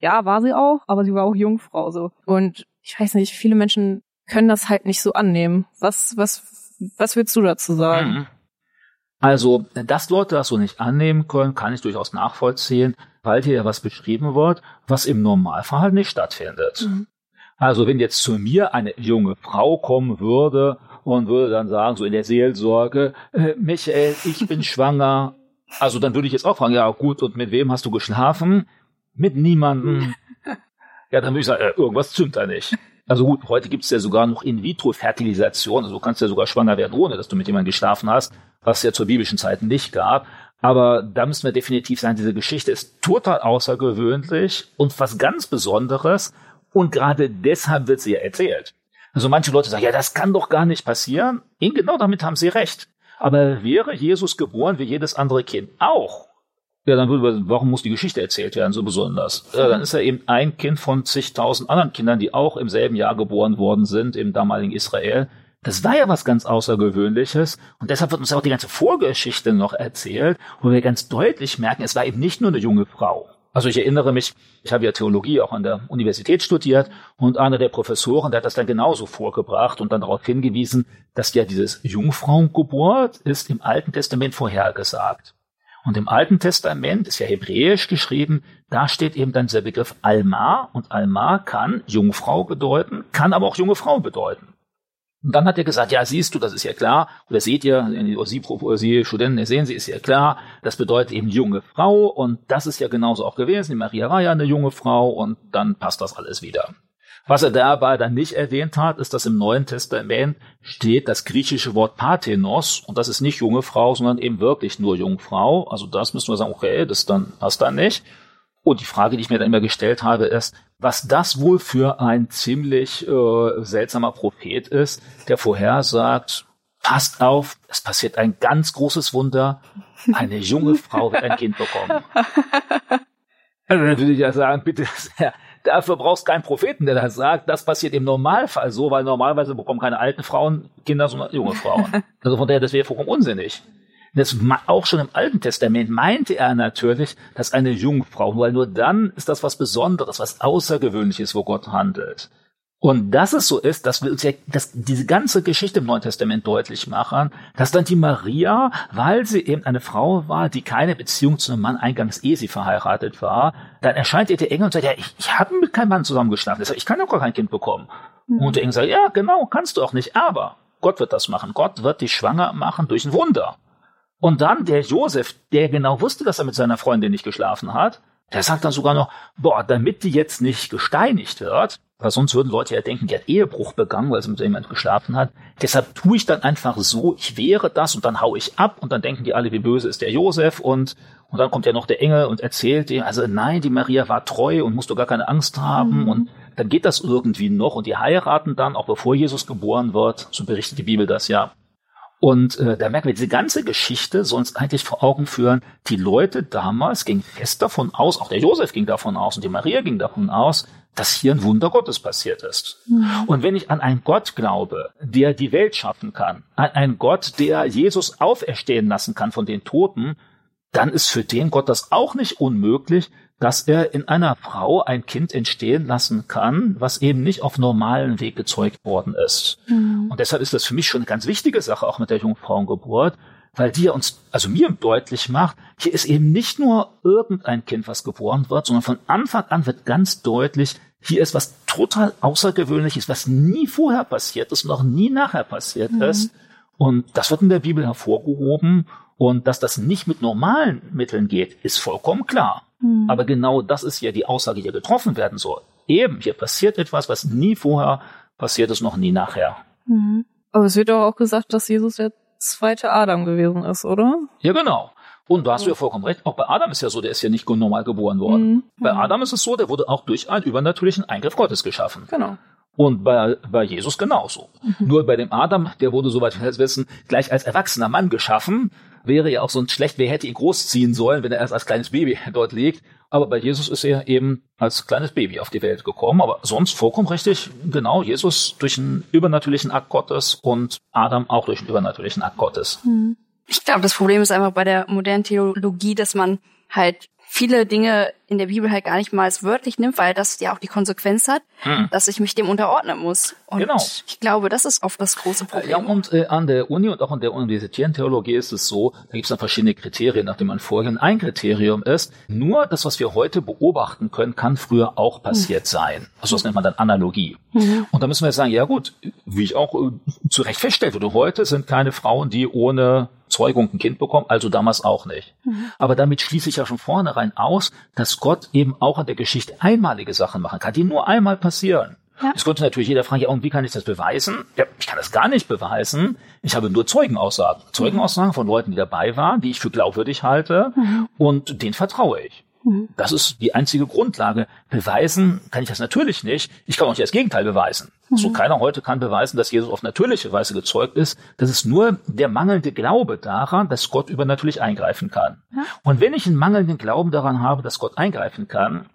Ja, war sie auch, aber sie war auch Jungfrau so. Und ich weiß nicht, viele Menschen können das halt nicht so annehmen. Was, was, was willst du dazu sagen? Also, dass Leute das so nicht annehmen können, kann ich durchaus nachvollziehen, weil hier ja was beschrieben wird, was im Normalfall nicht stattfindet. Mhm. Also, wenn jetzt zu mir eine junge Frau kommen würde und würde dann sagen, so in der Seelsorge, äh, Michael, ich bin (laughs) schwanger, also dann würde ich jetzt auch fragen, ja gut, und mit wem hast du geschlafen? Mit niemandem. (laughs) Ja, dann würde ich sagen, äh, irgendwas stimmt da nicht. Also gut, heute gibt es ja sogar noch In-vitro-Fertilisation. Also du kannst ja sogar schwanger werden, ohne dass du mit jemandem geschlafen hast, was ja zur biblischen Zeit nicht gab. Aber da müssen wir definitiv sagen, diese Geschichte ist total außergewöhnlich und was ganz Besonderes. Und gerade deshalb wird sie ja erzählt. Also manche Leute sagen, ja, das kann doch gar nicht passieren. Und genau damit haben sie recht. Aber wäre Jesus geboren wie jedes andere Kind auch, ja, dann würde man, warum muss die Geschichte erzählt werden, so besonders? Ja, dann ist er eben ein Kind von zigtausend anderen Kindern, die auch im selben Jahr geboren worden sind, im damaligen Israel. Das war ja was ganz Außergewöhnliches. Und deshalb wird uns auch die ganze Vorgeschichte noch erzählt, wo wir ganz deutlich merken, es war eben nicht nur eine junge Frau. Also ich erinnere mich, ich habe ja Theologie auch an der Universität studiert und einer der Professoren, der hat das dann genauso vorgebracht und dann darauf hingewiesen, dass ja dieses Jungfrauengeburt ist im Alten Testament vorhergesagt. Und im Alten Testament ist ja hebräisch geschrieben, da steht eben dann dieser Begriff Alma und Alma kann Jungfrau bedeuten, kann aber auch junge Frau bedeuten. Und dann hat er gesagt, ja, siehst du, das ist ja klar, oder seht ihr, Sie, Sie Studenten, sehen Sie, ist ja klar, das bedeutet eben junge Frau und das ist ja genauso auch gewesen. Die Maria war ja eine junge Frau und dann passt das alles wieder. Was er dabei dann nicht erwähnt hat, ist, dass im Neuen Testament steht das griechische Wort Parthenos und das ist nicht junge Frau, sondern eben wirklich nur Jungfrau. Also das müssen wir sagen, okay, das dann passt dann nicht. Und die Frage, die ich mir dann immer gestellt habe, ist, was das wohl für ein ziemlich äh, seltsamer Prophet ist, der vorhersagt, passt auf, es passiert ein ganz großes Wunder, eine junge Frau wird ein Kind bekommen. (laughs) Also dann würde ich ja sagen, bitte sehr, Dafür brauchst keinen Propheten, der das sagt. Das passiert im Normalfall so, weil normalerweise bekommen keine alten Frauen Kinder, sondern junge Frauen. (laughs) Also von daher, das wäre vollkommen unsinnig. Das auch schon im Alten Testament meinte er natürlich, dass eine Jungfrau, weil nur dann ist das was Besonderes, was Außergewöhnliches, wo Gott handelt. Und dass es so ist, dass wir uns ja dass diese ganze Geschichte im Neuen Testament deutlich machen, dass dann die Maria, weil sie eben eine Frau war, die keine Beziehung zu einem Mann eingangs ehe sie verheiratet war, dann erscheint ihr der Engel und sagt, ja, ich, ich habe mit keinem Mann zusammengeschlafen, ich kann doch gar kein Kind bekommen. Mhm. Und der Engel sagt, ja, genau, kannst du auch nicht, aber Gott wird das machen. Gott wird dich schwanger machen durch ein Wunder. Und dann der Josef, der genau wusste, dass er mit seiner Freundin nicht geschlafen hat, der sagt dann sogar noch, boah, damit die jetzt nicht gesteinigt wird, weil sonst würden Leute ja denken, die hat Ehebruch begangen, weil sie mit jemand geschlafen hat. Deshalb tue ich dann einfach so, ich wehre das und dann hau ich ab und dann denken die alle, wie böse ist der Josef und, und dann kommt ja noch der Engel und erzählt ihm, also nein, die Maria war treu und musst du gar keine Angst haben mhm. und dann geht das irgendwie noch und die heiraten dann, auch bevor Jesus geboren wird, so berichtet die Bibel das ja. Und äh, da merken wir, diese ganze Geschichte soll uns eigentlich vor Augen führen, die Leute damals gingen fest davon aus, auch der Josef ging davon aus und die Maria ging davon aus, dass hier ein Wunder Gottes passiert ist. Mhm. Und wenn ich an einen Gott glaube, der die Welt schaffen kann, an einen Gott, der Jesus auferstehen lassen kann von den Toten, dann ist für den Gott das auch nicht unmöglich, dass er in einer Frau ein Kind entstehen lassen kann, was eben nicht auf normalen Weg gezeugt worden ist. Mhm. Und deshalb ist das für mich schon eine ganz wichtige Sache, auch mit der Jungfrauengeburt, weil die uns, also mir deutlich macht, hier ist eben nicht nur irgendein Kind, was geboren wird, sondern von Anfang an wird ganz deutlich, hier ist was total Außergewöhnliches, was nie vorher passiert ist und auch nie nachher passiert mhm. ist. Und das wird in der Bibel hervorgehoben. Und dass das nicht mit normalen Mitteln geht, ist vollkommen klar. Mhm. Aber genau das ist ja die Aussage, die hier getroffen werden soll. Eben, hier passiert etwas, was nie vorher passiert ist, noch nie nachher. Mhm. Aber es wird doch auch gesagt, dass Jesus der zweite Adam gewesen ist, oder? Ja, genau. Und da hast du ja vollkommen recht. Auch bei Adam ist ja so, der ist ja nicht normal geboren worden. Mhm. Bei Adam ist es so, der wurde auch durch einen übernatürlichen Eingriff Gottes geschaffen. Genau. Und bei, bei Jesus genauso. Mhm. Nur bei dem Adam, der wurde, soweit wir wissen, gleich als erwachsener Mann geschaffen. Wäre ja auch so ein schlecht, wer hätte ihn großziehen sollen, wenn er erst als kleines Baby (laughs) dort liegt. Aber bei Jesus ist er eben als kleines Baby auf die Welt gekommen. Aber sonst vollkommen richtig, genau, Jesus durch einen übernatürlichen Akt Gottes und Adam auch durch einen übernatürlichen Akt Gottes. Mhm. Ich glaube, das Problem ist einfach bei der modernen Theologie, dass man halt viele Dinge in der Bibel halt gar nicht mal als wörtlich nimmt, weil das ja auch die Konsequenz hat, hm. dass ich mich dem unterordnen muss. Und genau. ich glaube, das ist oft das große Problem. Ja, und äh, an der Uni und auch an der universitären Theologie ist es so, da gibt es dann verschiedene Kriterien, nach denen man vorgehen. Ein Kriterium ist, nur das, was wir heute beobachten können, kann früher auch passiert hm. sein. Also das nennt man dann Analogie. Mhm. Und da müssen wir sagen, ja gut, wie ich auch äh, zu Recht feststelle, heute sind keine Frauen, die ohne Zeugung ein Kind bekommen, also damals auch nicht. Mhm. Aber damit schließe ich ja schon vornherein aus, dass Gott eben auch an der Geschichte einmalige Sachen machen kann, die nur einmal passieren. Ja. Jetzt könnte natürlich jeder fragen, ja, und wie kann ich das beweisen? Ja, ich kann das gar nicht beweisen. Ich habe nur Zeugenaussagen. Zeugenaussagen von Leuten, die dabei waren, die ich für glaubwürdig halte, mhm. und denen vertraue ich. Mhm. Das ist die einzige Grundlage. Beweisen kann ich das natürlich nicht. Ich kann auch nicht das Gegenteil beweisen. Mhm. So keiner heute kann beweisen, dass Jesus auf natürliche Weise gezeugt ist. Das ist nur der mangelnde Glaube daran, dass Gott übernatürlich eingreifen kann. Ja. Und wenn ich einen mangelnden Glauben daran habe, dass Gott eingreifen kann,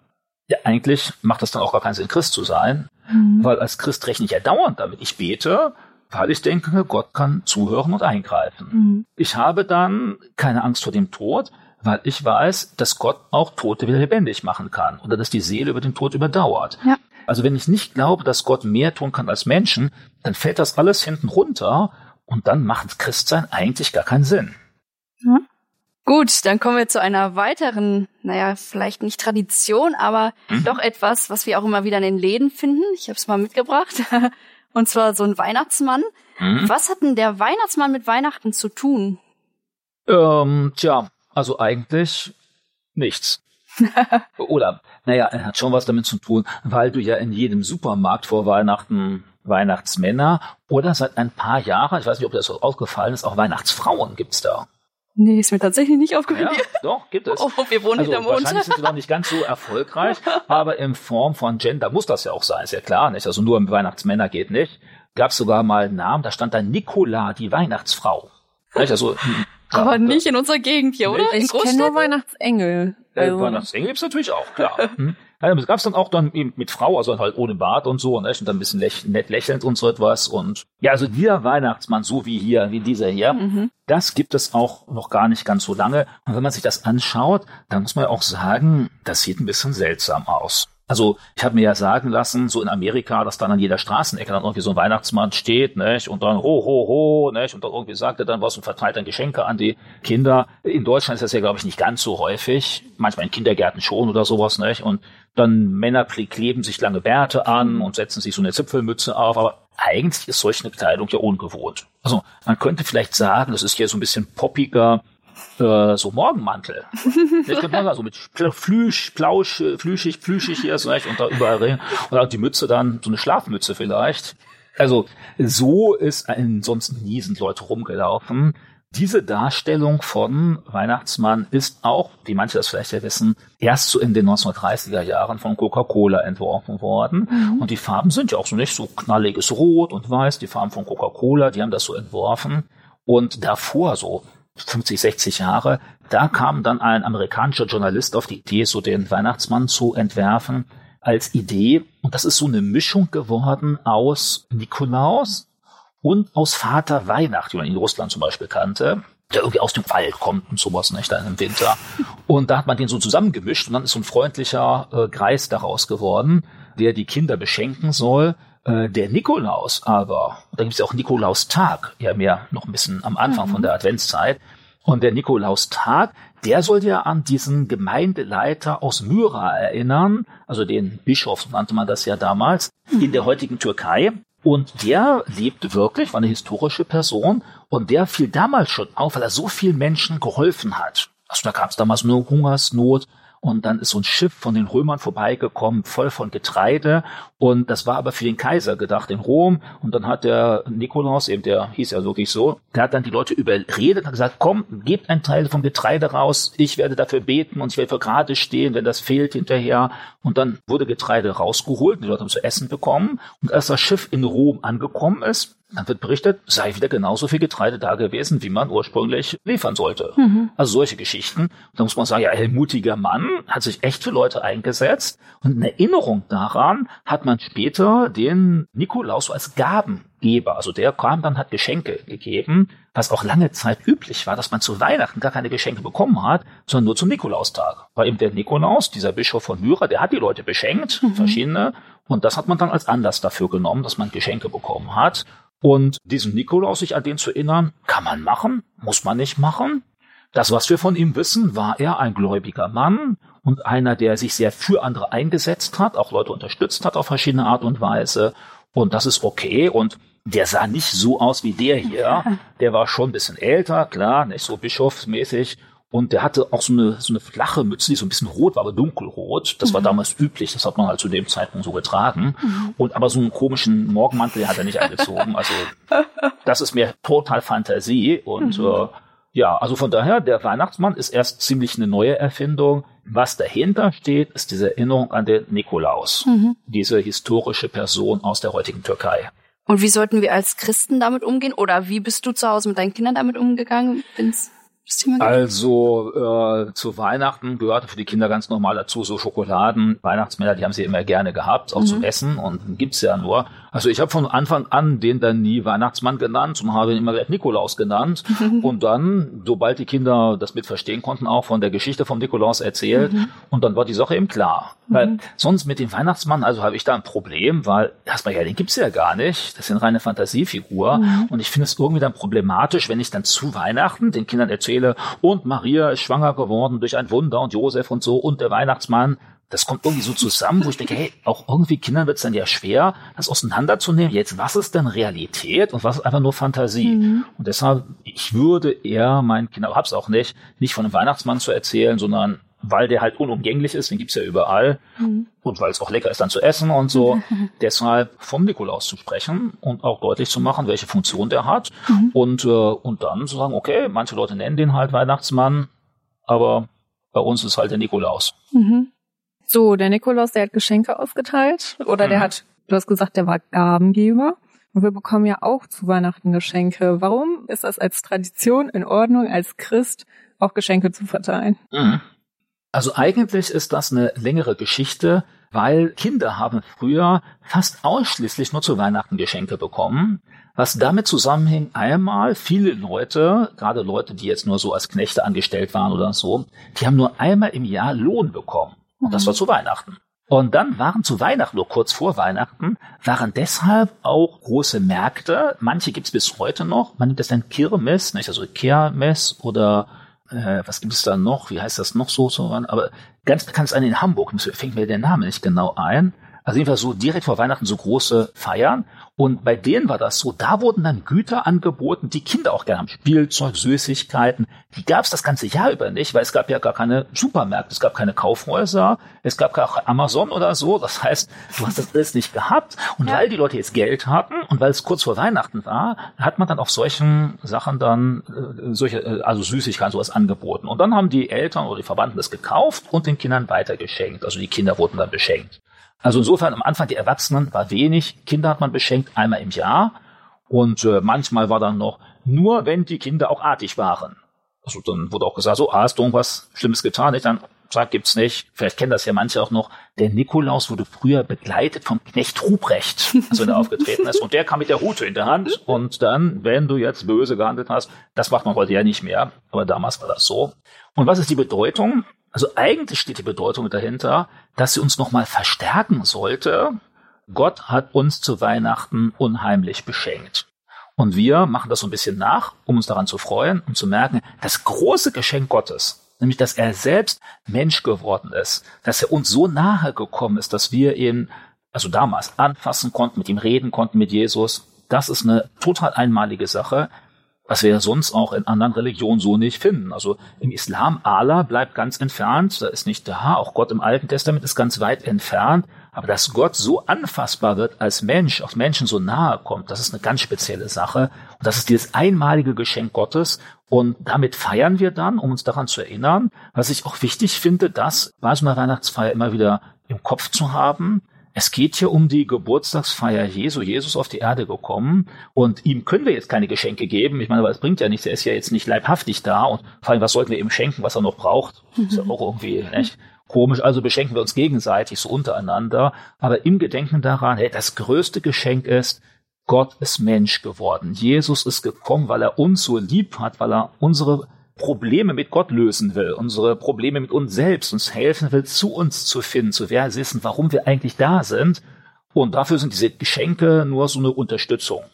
ja, eigentlich macht das dann auch gar keinen Sinn, Christ zu sein, mhm. weil als Christ rechne ich ja dauernd damit. Ich bete, weil ich denke, Gott kann zuhören und eingreifen. Mhm. Ich habe dann keine Angst vor dem Tod, weil ich weiß, dass Gott auch Tote wieder lebendig machen kann oder dass die Seele über den Tod überdauert. Ja. Also wenn ich nicht glaube, dass Gott mehr tun kann als Menschen, dann fällt das alles hinten runter und dann macht Christsein eigentlich gar keinen Sinn. Ja. Gut, dann kommen wir zu einer weiteren, naja, vielleicht nicht Tradition, aber mhm. doch etwas, was wir auch immer wieder in den Läden finden. Ich habe es mal mitgebracht. (laughs) Und zwar so ein Weihnachtsmann. Mhm. Was hat denn der Weihnachtsmann mit Weihnachten zu tun? Ähm, tja, also eigentlich nichts. (laughs) Oder, naja, er hat schon was damit zu tun, weil du ja in jedem Supermarkt vor Weihnachten Weihnachtsmänner oder seit ein paar Jahren, ich weiß nicht, ob das so aufgefallen ist, auch Weihnachtsfrauen gibt's da. Nee, ist mir tatsächlich nicht aufgefallen. Ja, doch, gibt es. Oh, wir wohnen also, hinterm Mond. Wahrscheinlich sind sie noch nicht ganz so erfolgreich, (laughs) aber in Form von Gender muss das ja auch sein, ist ja klar, nicht? Also nur im Weihnachtsmänner geht nicht. Gab sogar mal einen Namen, da stand da Nicola, die Weihnachtsfrau. Nicht? Also aber nicht in unserer Gegend hier, oder? Ich kenne nur Weihnachtsengel. Also. Weihnachtsengel gibt's natürlich auch, klar. (laughs) hm. Ja, das gab's dann auch dann eben mit Frau, also halt ohne Bart und so, ne? und dann ein bisschen läch nett lächelnd und so etwas. Und ja, also dieser Weihnachtsmann, so wie hier, wie dieser hier, mhm. das gibt es auch noch gar nicht ganz so lange. Und wenn man sich das anschaut, dann muss man auch sagen, das sieht ein bisschen seltsam aus. Also ich habe mir ja sagen lassen, so in Amerika, dass dann an jeder Straßenecke dann irgendwie so ein Weihnachtsmann steht, nicht? Und dann ho, ho, ho, nicht? Und dann irgendwie sagt er dann was und verteilt dann Geschenke an die Kinder. In Deutschland ist das ja, glaube ich, nicht ganz so häufig. Manchmal in Kindergärten schon oder sowas, nicht? Und dann Männer kleben sich lange Bärte an und setzen sich so eine Zipfelmütze auf, aber eigentlich ist solch eine Kleidung ja ungewohnt. Also man könnte vielleicht sagen, das ist hier so ein bisschen poppiger, äh, so Morgenmantel. ich könnte mal sagen, so mit Flüsch, Plausch, Flüschig, Flüschig hier, so echt, und da überall Und auch die Mütze dann, so eine Schlafmütze vielleicht. Also, so ist ansonsten nie sind Leute rumgelaufen. Diese Darstellung von Weihnachtsmann ist auch, wie manche das vielleicht ja wissen, erst so in den 1930er Jahren von Coca-Cola entworfen worden. Mhm. Und die Farben sind ja auch so nicht so knalliges Rot und Weiß, die Farben von Coca-Cola, die haben das so entworfen. Und davor, so 50, 60 Jahre, da kam dann ein amerikanischer Journalist auf die Idee, so den Weihnachtsmann zu entwerfen als Idee. Und das ist so eine Mischung geworden aus Nikolaus und aus Vater Weihnacht, wie man ihn in Russland zum Beispiel kannte, der irgendwie aus dem Wald kommt und sowas, nicht, dann im Winter. Und da hat man den so zusammengemischt und dann ist so ein freundlicher äh, Greis daraus geworden, der die Kinder beschenken soll äh, der Nikolaus aber, da gibt es ja auch Nikolaustag, ja mehr noch ein bisschen am Anfang mhm. von der Adventszeit. Und der Nikolaustag, der soll ja an diesen Gemeindeleiter aus Myra erinnern, also den Bischof, nannte man das ja damals, mhm. in der heutigen Türkei. Und der lebte wirklich, war eine historische Person, Und der fiel damals schon auf, weil er so vielen Menschen geholfen hat. Also da gab es damals nur Hungersnot, und dann ist so ein Schiff von den Römern vorbeigekommen, voll von Getreide. Und das war aber für den Kaiser gedacht in Rom. Und dann hat der Nikolaus, eben der hieß ja wirklich so, der hat dann die Leute überredet und gesagt, komm, gebt einen Teil vom Getreide raus. Ich werde dafür beten und ich werde für gerade stehen, wenn das fehlt hinterher. Und dann wurde Getreide rausgeholt. Die Leute haben zu essen bekommen. Und als das Schiff in Rom angekommen ist, dann wird berichtet, sei wieder genauso viel Getreide da gewesen, wie man ursprünglich liefern sollte. Mhm. Also solche Geschichten. Da muss man sagen, ja, ein mutiger Mann hat sich echt für Leute eingesetzt. Und in Erinnerung daran hat man später den Nikolaus als Gabengeber, also der kam dann, hat Geschenke gegeben, was auch lange Zeit üblich war, dass man zu Weihnachten gar keine Geschenke bekommen hat, sondern nur zum Nikolaustag. War eben der Nikolaus, dieser Bischof von Myra, der hat die Leute beschenkt, mhm. verschiedene, und das hat man dann als Anlass dafür genommen, dass man Geschenke bekommen hat. Und diesen Nikolaus sich an den zu erinnern, kann man machen, muss man nicht machen. Das, was wir von ihm wissen, war er ein gläubiger Mann und einer, der sich sehr für andere eingesetzt hat, auch Leute unterstützt hat auf verschiedene Art und Weise. Und das ist okay. Und der sah nicht so aus wie der hier. (laughs) Der war schon ein bisschen älter, klar, nicht so bischofsmäßig. Und der hatte auch so eine, so eine flache Mütze, die so ein bisschen rot war, aber dunkelrot. Das mhm. war damals üblich, das hat man halt zu dem Zeitpunkt so getragen. Mhm. Und aber so einen komischen Morgenmantel hat er nicht angezogen. Also (laughs) das ist mir total Fantasie. Und mhm. äh, ja, also von daher, der Weihnachtsmann ist erst ziemlich eine neue Erfindung. Was dahinter steht, ist diese Erinnerung an den Nikolaus, mhm. diese historische Person aus der heutigen Türkei. Und wie sollten wir als Christen damit umgehen? Oder wie bist du zu Hause mit deinen Kindern damit umgegangen, Vince? Also äh, zu Weihnachten gehörte für die Kinder ganz normal dazu so Schokoladen, Weihnachtsmänner, die haben sie immer gerne gehabt, auch mhm. zum Essen und gibt's ja nur. Also ich habe von Anfang an den dann nie Weihnachtsmann genannt und habe ihn immer Nikolaus genannt (laughs) und dann, sobald die Kinder das mit verstehen konnten, auch von der Geschichte vom Nikolaus erzählt mhm. und dann war die Sache eben klar. Weil mhm. sonst mit dem Weihnachtsmann, also habe ich da ein Problem, weil erstmal ja, den gibt's ja gar nicht. Das ist eine reine Fantasiefigur mhm. und ich finde es irgendwie dann problematisch, wenn ich dann zu Weihnachten den Kindern erzähle, Erzähle und Maria ist schwanger geworden durch ein Wunder und Josef und so und der Weihnachtsmann. Das kommt irgendwie so zusammen, wo ich denke, hey, auch irgendwie Kindern wird es dann ja schwer, das auseinanderzunehmen. Jetzt, was ist denn Realität und was ist einfach nur Fantasie? Mhm. Und deshalb, ich würde eher meinen Kindern, hab's auch nicht, nicht von einem Weihnachtsmann zu erzählen, sondern weil der halt unumgänglich ist, den gibt's ja überall. Mhm. Und weil es auch lecker ist dann zu essen und so. (laughs) Deshalb vom Nikolaus zu sprechen und auch deutlich zu machen, welche Funktion der hat. Mhm. Und, äh, und dann zu sagen, okay, manche Leute nennen den halt Weihnachtsmann, aber bei uns ist halt der Nikolaus. Mhm. So, der Nikolaus, der hat Geschenke ausgeteilt oder der mhm. hat, du hast gesagt, der war Gabengeber. Und wir bekommen ja auch zu Weihnachten Geschenke. Warum ist das als Tradition in Ordnung, als Christ auch Geschenke zu verteilen? Mhm. Also eigentlich ist das eine längere Geschichte, weil Kinder haben früher fast ausschließlich nur zu Weihnachten Geschenke bekommen. Was damit zusammenhängt, einmal viele Leute, gerade Leute, die jetzt nur so als Knechte angestellt waren oder so, die haben nur einmal im Jahr Lohn bekommen. Und das war zu Weihnachten. Und dann waren zu Weihnachten, nur kurz vor Weihnachten, waren deshalb auch große Märkte. Manche gibt's bis heute noch. Man nennt das dann Kirmes, nicht? also Kirmes oder äh, was gibt es da noch? Wie heißt das noch so? so aber ganz bekannt ist eine in Hamburg, fängt mir der Name nicht genau ein. Also jedenfalls so direkt vor Weihnachten so große Feiern. Und bei denen war das so, da wurden dann Güter angeboten, die Kinder auch gerne haben. Spielzeug, Süßigkeiten. Die gab es das ganze Jahr über nicht, weil es gab ja gar keine Supermärkte, es gab keine Kaufhäuser, es gab gar Amazon oder so. Das heißt, du hast das alles nicht gehabt. Und ja. weil die Leute jetzt Geld hatten und weil es kurz vor Weihnachten war, hat man dann auf solchen Sachen dann äh, solche, äh, also Süßigkeiten, sowas angeboten. Und dann haben die Eltern oder die Verwandten das gekauft und den Kindern weitergeschenkt. Also die Kinder wurden dann beschenkt. Also insofern am Anfang die Erwachsenen war wenig, Kinder hat man beschenkt einmal im Jahr und äh, manchmal war dann noch nur, wenn die Kinder auch artig waren. Also dann wurde auch gesagt, so, ah, hast du irgendwas Schlimmes getan? Ich dann sagt, gibt's nicht. Vielleicht kennen das ja manche auch noch. Der Nikolaus wurde früher begleitet vom Knecht Ruprecht, wenn er aufgetreten ist. Und der kam mit der Rute in der Hand. Und dann, wenn du jetzt böse gehandelt hast, das macht man heute ja nicht mehr. Aber damals war das so. Und was ist die Bedeutung? Also eigentlich steht die Bedeutung dahinter, dass sie uns nochmal verstärken sollte. Gott hat uns zu Weihnachten unheimlich beschenkt. Und wir machen das so ein bisschen nach, um uns daran zu freuen und zu merken, das große Geschenk Gottes, nämlich dass er selbst Mensch geworden ist, dass er uns so nahe gekommen ist, dass wir ihn, also damals, anfassen konnten, mit ihm reden konnten, mit Jesus, das ist eine total einmalige Sache, was wir ja sonst auch in anderen Religionen so nicht finden. Also im Islam Allah bleibt ganz entfernt, da ist nicht da, auch Gott im Alten Testament ist ganz weit entfernt, aber dass Gott so anfassbar wird als Mensch, auch Menschen so nahe kommt, das ist eine ganz spezielle Sache. Und das ist dieses einmalige Geschenk Gottes. Und damit feiern wir dann, um uns daran zu erinnern, was ich auch wichtig finde, das bei so einer Weihnachtsfeier immer wieder im Kopf zu haben, es geht hier um die Geburtstagsfeier Jesu. Jesus auf die Erde gekommen und ihm können wir jetzt keine Geschenke geben. Ich meine, aber es bringt ja nichts. Er ist ja jetzt nicht leibhaftig da und vor allem, was sollten wir ihm schenken, was er noch braucht? Ist ja auch irgendwie (laughs) nicht? komisch. Also beschenken wir uns gegenseitig so untereinander. Aber im Gedenken daran, hey, das größte Geschenk ist, Gott ist Mensch geworden. Jesus ist gekommen, weil er uns so lieb hat, weil er unsere Probleme mit Gott lösen will, unsere Probleme mit uns selbst, uns helfen will, zu uns zu finden, zu wissen, warum wir eigentlich da sind. Und dafür sind diese Geschenke nur so eine Unterstützung.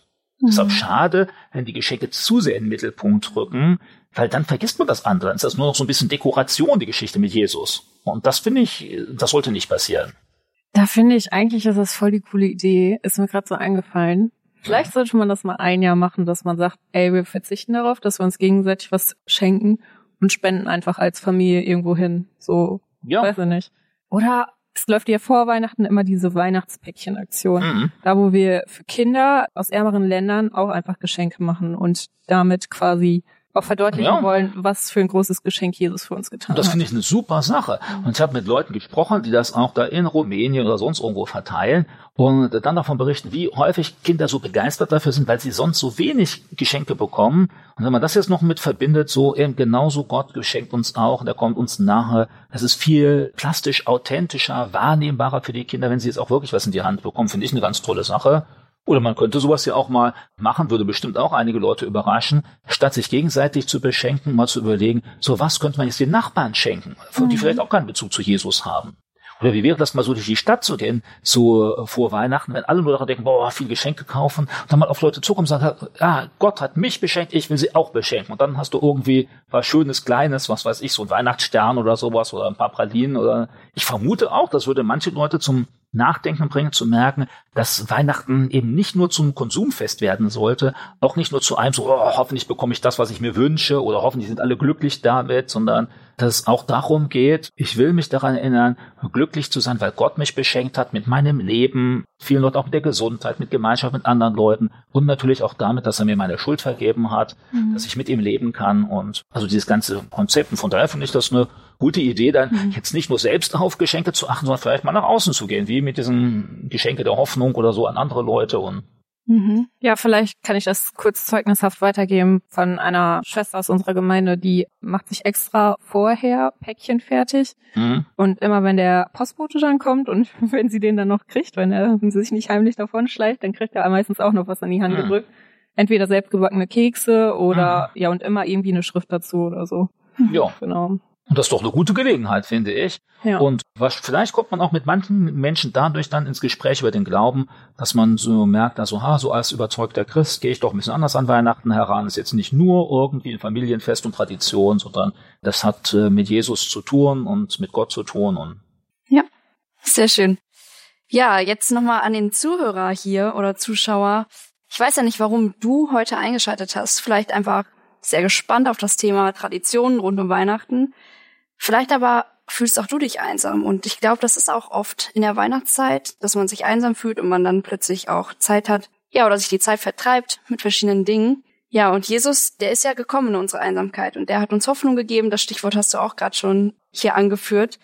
Mhm. Deshalb schade, wenn die Geschenke zu sehr in den Mittelpunkt rücken, weil dann vergisst man das andere. Dann ist das nur noch so ein bisschen Dekoration, die Geschichte mit Jesus. Und das finde ich, das sollte nicht passieren. Da finde ich eigentlich, ist das voll die coole Idee. Ist mir gerade so eingefallen. Vielleicht sollte man das mal ein Jahr machen, dass man sagt, ey, wir verzichten darauf, dass wir uns gegenseitig was schenken und spenden einfach als Familie irgendwo hin. So, ja. weiß ich nicht. Oder es läuft ja vor Weihnachten immer diese Weihnachtspäckchen-Aktion. Mhm. Da, wo wir für Kinder aus ärmeren Ländern auch einfach Geschenke machen und damit quasi auch verdeutlichen ja. wollen, was für ein großes Geschenk Jesus für uns getan hat. Das finde ich eine super Sache. Und ich habe mit Leuten gesprochen, die das auch da in Rumänien oder sonst irgendwo verteilen und dann davon berichten, wie häufig Kinder so begeistert dafür sind, weil sie sonst so wenig Geschenke bekommen. Und wenn man das jetzt noch mit verbindet, so eben genauso Gott geschenkt uns auch, der kommt uns nahe. Das ist viel plastisch authentischer, wahrnehmbarer für die Kinder, wenn sie jetzt auch wirklich was in die Hand bekommen, finde ich eine ganz tolle Sache. Oder man könnte sowas ja auch mal machen, würde bestimmt auch einige Leute überraschen, statt sich gegenseitig zu beschenken, mal zu überlegen, so was könnte man jetzt den Nachbarn schenken, mhm. die vielleicht auch keinen Bezug zu Jesus haben. Oder wie wäre das mal so durch die Stadt zu gehen, so äh, vor Weihnachten, wenn alle nur daran denken, boah, viel Geschenke kaufen, und dann mal auf Leute zukommen und sagen, ja, Gott hat mich beschenkt, ich will sie auch beschenken. Und dann hast du irgendwie was Schönes, Kleines, was weiß ich, so ein Weihnachtsstern oder sowas oder ein paar Pralinen oder ich vermute auch, das würde manche Leute zum Nachdenken bringen, zu merken, dass Weihnachten eben nicht nur zum Konsumfest werden sollte, auch nicht nur zu einem so, oh, hoffentlich bekomme ich das, was ich mir wünsche oder hoffentlich sind alle glücklich damit, sondern dass es auch darum geht, ich will mich daran erinnern, glücklich zu sein, weil Gott mich beschenkt hat mit meinem Leben, vielen Leuten auch mit der Gesundheit, mit Gemeinschaft mit anderen Leuten und natürlich auch damit, dass er mir meine Schuld vergeben hat, mhm. dass ich mit ihm leben kann und also dieses ganze Konzept. Und von daher finde ich das eine gute Idee, dann mhm. jetzt nicht nur selbst auf Geschenke zu achten, sondern vielleicht mal nach außen zu gehen, wie mit diesen Geschenke der Hoffnung oder so an andere Leute und Mhm. Ja, vielleicht kann ich das kurz zeugnishaft weitergeben von einer Schwester aus unserer Gemeinde, die macht sich extra vorher Päckchen fertig. Mhm. Und immer wenn der Postbote dann kommt und (laughs) wenn sie den dann noch kriegt, wenn er wenn sie sich nicht heimlich davon schleicht, dann kriegt er meistens auch noch was an die Hand mhm. gedrückt. Entweder selbstgebackene Kekse oder mhm. ja und immer irgendwie eine Schrift dazu oder so. Ja. Genau. Und das ist doch eine gute Gelegenheit, finde ich. Ja. Und was, vielleicht kommt man auch mit manchen Menschen dadurch dann ins Gespräch über den Glauben, dass man so merkt, also, ha, so als überzeugter Christ gehe ich doch ein bisschen anders an Weihnachten heran. Ist jetzt nicht nur irgendwie ein Familienfest und Tradition, sondern das hat äh, mit Jesus zu tun und mit Gott zu tun und. Ja, sehr schön. Ja, jetzt nochmal an den Zuhörer hier oder Zuschauer. Ich weiß ja nicht, warum du heute eingeschaltet hast. Vielleicht einfach sehr gespannt auf das Thema Traditionen rund um Weihnachten. Vielleicht aber fühlst auch du dich einsam. Und ich glaube, das ist auch oft in der Weihnachtszeit, dass man sich einsam fühlt und man dann plötzlich auch Zeit hat, ja, oder sich die Zeit vertreibt mit verschiedenen Dingen. Ja, und Jesus, der ist ja gekommen in unsere Einsamkeit und der hat uns Hoffnung gegeben. Das Stichwort hast du auch gerade schon hier angeführt.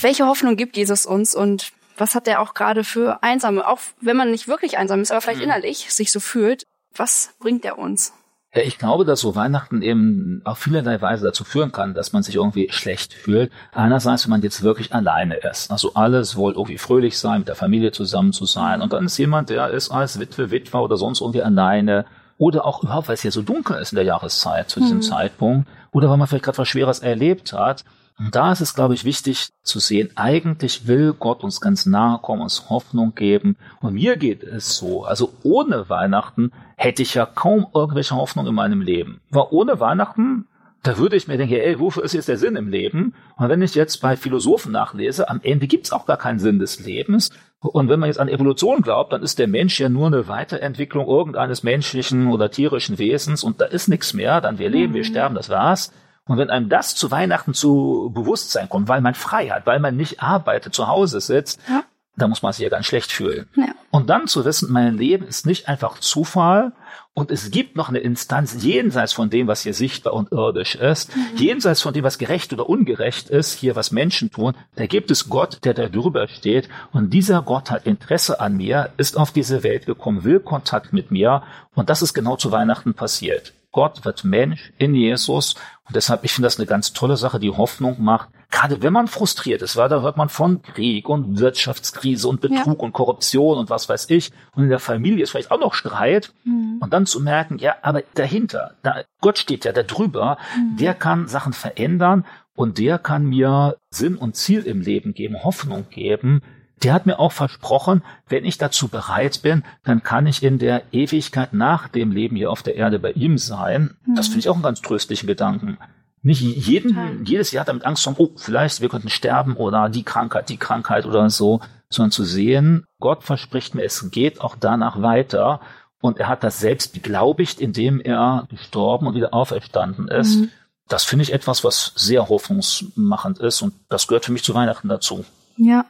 Welche Hoffnung gibt Jesus uns und was hat er auch gerade für Einsame, auch wenn man nicht wirklich einsam ist, aber vielleicht mhm. innerlich sich so fühlt, was bringt er uns? Ja, ich glaube, dass so Weihnachten eben auf vielerlei Weise dazu führen kann, dass man sich irgendwie schlecht fühlt. Einerseits, wenn man jetzt wirklich alleine ist. Also alles wohl irgendwie fröhlich sein, mit der Familie zusammen zu sein. Und dann ist jemand, der ist als Witwe, Witwer oder sonst irgendwie alleine. Oder auch überhaupt, weil es hier so dunkel ist in der Jahreszeit zu diesem mhm. Zeitpunkt. Oder weil man vielleicht gerade was Schweres erlebt hat. Und da ist es, glaube ich, wichtig zu sehen, eigentlich will Gott uns ganz nahe kommen, uns Hoffnung geben. Und mir geht es so. Also ohne Weihnachten hätte ich ja kaum irgendwelche Hoffnung in meinem Leben. Weil ohne Weihnachten da würde ich mir denken, ey, wofür ist jetzt der Sinn im Leben? Und wenn ich jetzt bei Philosophen nachlese, am Ende gibt's auch gar keinen Sinn des Lebens. Und wenn man jetzt an Evolution glaubt, dann ist der Mensch ja nur eine Weiterentwicklung irgendeines menschlichen oder tierischen Wesens und da ist nichts mehr, dann wir leben, wir mhm. sterben, das war's. Und wenn einem das zu Weihnachten zu Bewusstsein kommt, weil man frei hat, weil man nicht arbeitet, zu Hause sitzt, ja. da muss man sich ja ganz schlecht fühlen. Ja. Und dann zu wissen, mein Leben ist nicht einfach Zufall und es gibt noch eine Instanz jenseits von dem, was hier sichtbar und irdisch ist, mhm. jenseits von dem, was gerecht oder ungerecht ist, hier was Menschen tun, da gibt es Gott, der da drüber steht und dieser Gott hat Interesse an mir, ist auf diese Welt gekommen, will Kontakt mit mir und das ist genau zu Weihnachten passiert. Gott wird Mensch in Jesus. Und deshalb, ich finde das eine ganz tolle Sache, die Hoffnung macht, gerade wenn man frustriert ist, weil da hört man von Krieg und Wirtschaftskrise und Betrug ja. und Korruption und was weiß ich. Und in der Familie ist vielleicht auch noch Streit. Mhm. Und dann zu merken, ja, aber dahinter, da, Gott steht ja da drüber, mhm. der kann Sachen verändern und der kann mir Sinn und Ziel im Leben geben, Hoffnung geben der hat mir auch versprochen, wenn ich dazu bereit bin, dann kann ich in der Ewigkeit nach dem Leben hier auf der Erde bei ihm sein. Mhm. Das finde ich auch einen ganz tröstlichen Gedanken. Nicht jeden, jedes Jahr damit Angst haben, oh, vielleicht wir könnten sterben oder die Krankheit, die Krankheit oder so, sondern zu sehen, Gott verspricht mir, es geht auch danach weiter. Und er hat das selbst beglaubigt, indem er gestorben und wieder auferstanden ist. Mhm. Das finde ich etwas, was sehr hoffnungsmachend ist und das gehört für mich zu Weihnachten dazu. Ja,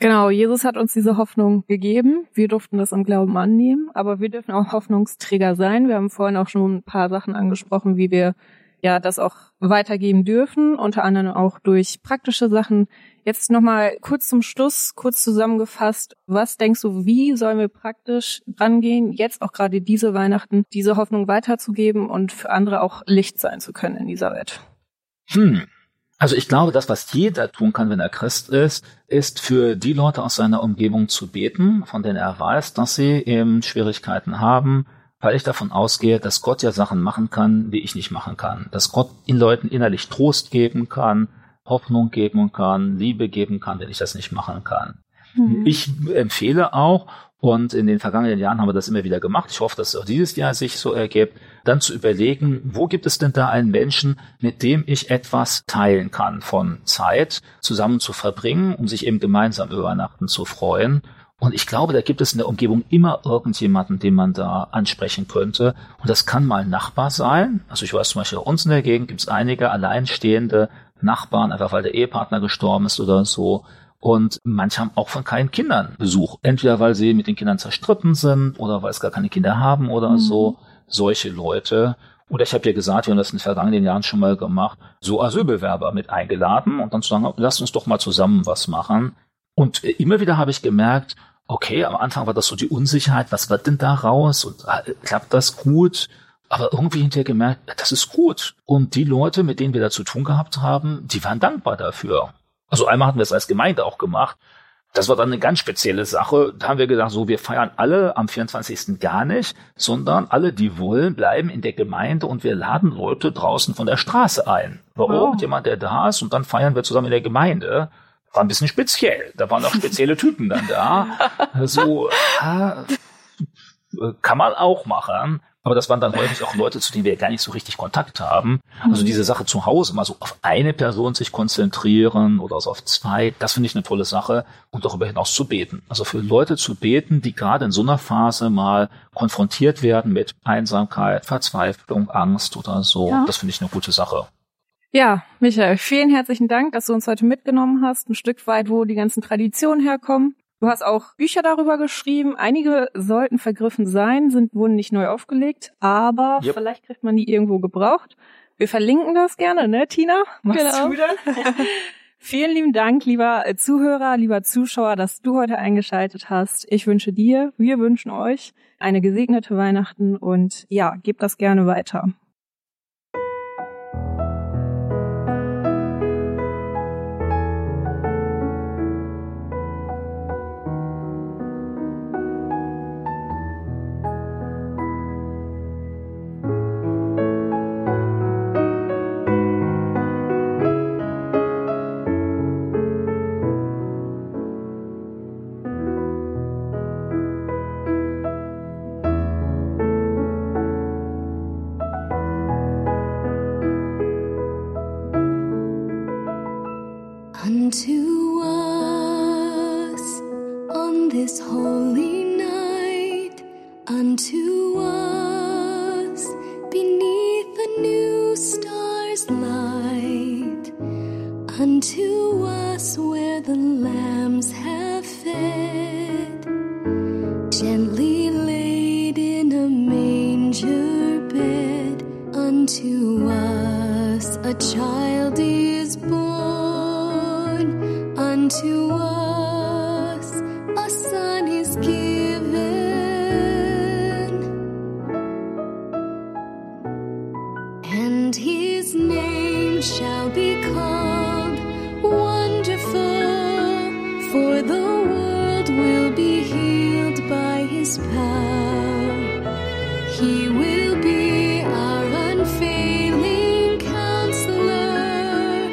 Genau, Jesus hat uns diese Hoffnung gegeben. Wir durften das im Glauben annehmen, aber wir dürfen auch Hoffnungsträger sein. Wir haben vorhin auch schon ein paar Sachen angesprochen, wie wir ja das auch weitergeben dürfen, unter anderem auch durch praktische Sachen. Jetzt nochmal kurz zum Schluss, kurz zusammengefasst. Was denkst du, wie sollen wir praktisch rangehen, jetzt auch gerade diese Weihnachten, diese Hoffnung weiterzugeben und für andere auch Licht sein zu können in dieser Welt? Hm, also ich glaube, das, was jeder tun kann, wenn er Christ ist, ist für die Leute aus seiner Umgebung zu beten, von denen er weiß, dass sie eben Schwierigkeiten haben, weil ich davon ausgehe, dass Gott ja Sachen machen kann, die ich nicht machen kann. Dass Gott den Leuten innerlich Trost geben kann, Hoffnung geben kann, Liebe geben kann, wenn ich das nicht machen kann. Mhm. Ich empfehle auch, und in den vergangenen Jahren haben wir das immer wieder gemacht. Ich hoffe, dass es auch dieses Jahr sich so ergibt, dann zu überlegen, wo gibt es denn da einen Menschen, mit dem ich etwas teilen kann von Zeit zusammen zu verbringen, um sich eben gemeinsam über Weihnachten zu freuen. Und ich glaube, da gibt es in der Umgebung immer irgendjemanden, den man da ansprechen könnte. Und das kann mal ein Nachbar sein. Also ich weiß zum Beispiel bei uns in der Gegend gibt es einige alleinstehende Nachbarn, einfach weil der Ehepartner gestorben ist oder so. Und manche haben auch von keinen Kindern Besuch. Entweder weil sie mit den Kindern zerstritten sind oder weil es gar keine Kinder haben oder mhm. so. Solche Leute. Oder ich habe ja gesagt, wir haben das in den vergangenen Jahren schon mal gemacht, so Asylbewerber mit eingeladen und dann zu sagen, lasst uns doch mal zusammen was machen. Und immer wieder habe ich gemerkt, okay, am Anfang war das so die Unsicherheit, was wird denn da raus und äh, klappt das gut? Aber irgendwie hinterher gemerkt, das ist gut. Und die Leute, mit denen wir da zu tun gehabt haben, die waren dankbar dafür. Also einmal hatten wir es als Gemeinde auch gemacht. Das war dann eine ganz spezielle Sache. Da haben wir gedacht, so, wir feiern alle am 24. gar nicht, sondern alle, die wollen, bleiben in der Gemeinde und wir laden Leute draußen von der Straße ein. War oh. irgendjemand, der da ist und dann feiern wir zusammen in der Gemeinde. War ein bisschen speziell. Da waren auch spezielle Typen dann da. (laughs) So, äh, kann man auch machen. Aber das waren dann häufig auch Leute, zu denen wir gar nicht so richtig Kontakt haben. Also mhm. diese Sache zu Hause mal so auf eine Person sich konzentrieren oder so auf zwei, das finde ich eine tolle Sache und darüber hinaus zu beten. Also für Leute zu beten, die gerade in so einer Phase mal konfrontiert werden mit Einsamkeit, Verzweiflung, Angst oder so, ja. das finde ich eine gute Sache. Ja, Michael, vielen herzlichen Dank, dass du uns heute mitgenommen hast, ein Stück weit, wo die ganzen Traditionen herkommen. Du hast auch Bücher darüber geschrieben. Einige sollten vergriffen sein, sind wurden nicht neu aufgelegt, aber yep. vielleicht kriegt man die irgendwo gebraucht. Wir verlinken das gerne, ne, Tina? Machst genau. du dann? (laughs) Vielen lieben Dank, lieber Zuhörer, lieber Zuschauer, dass du heute eingeschaltet hast. Ich wünsche dir, wir wünschen euch eine gesegnete Weihnachten und ja, gebt das gerne weiter. His power. He will be our unfailing counselor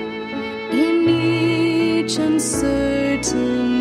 in each uncertain.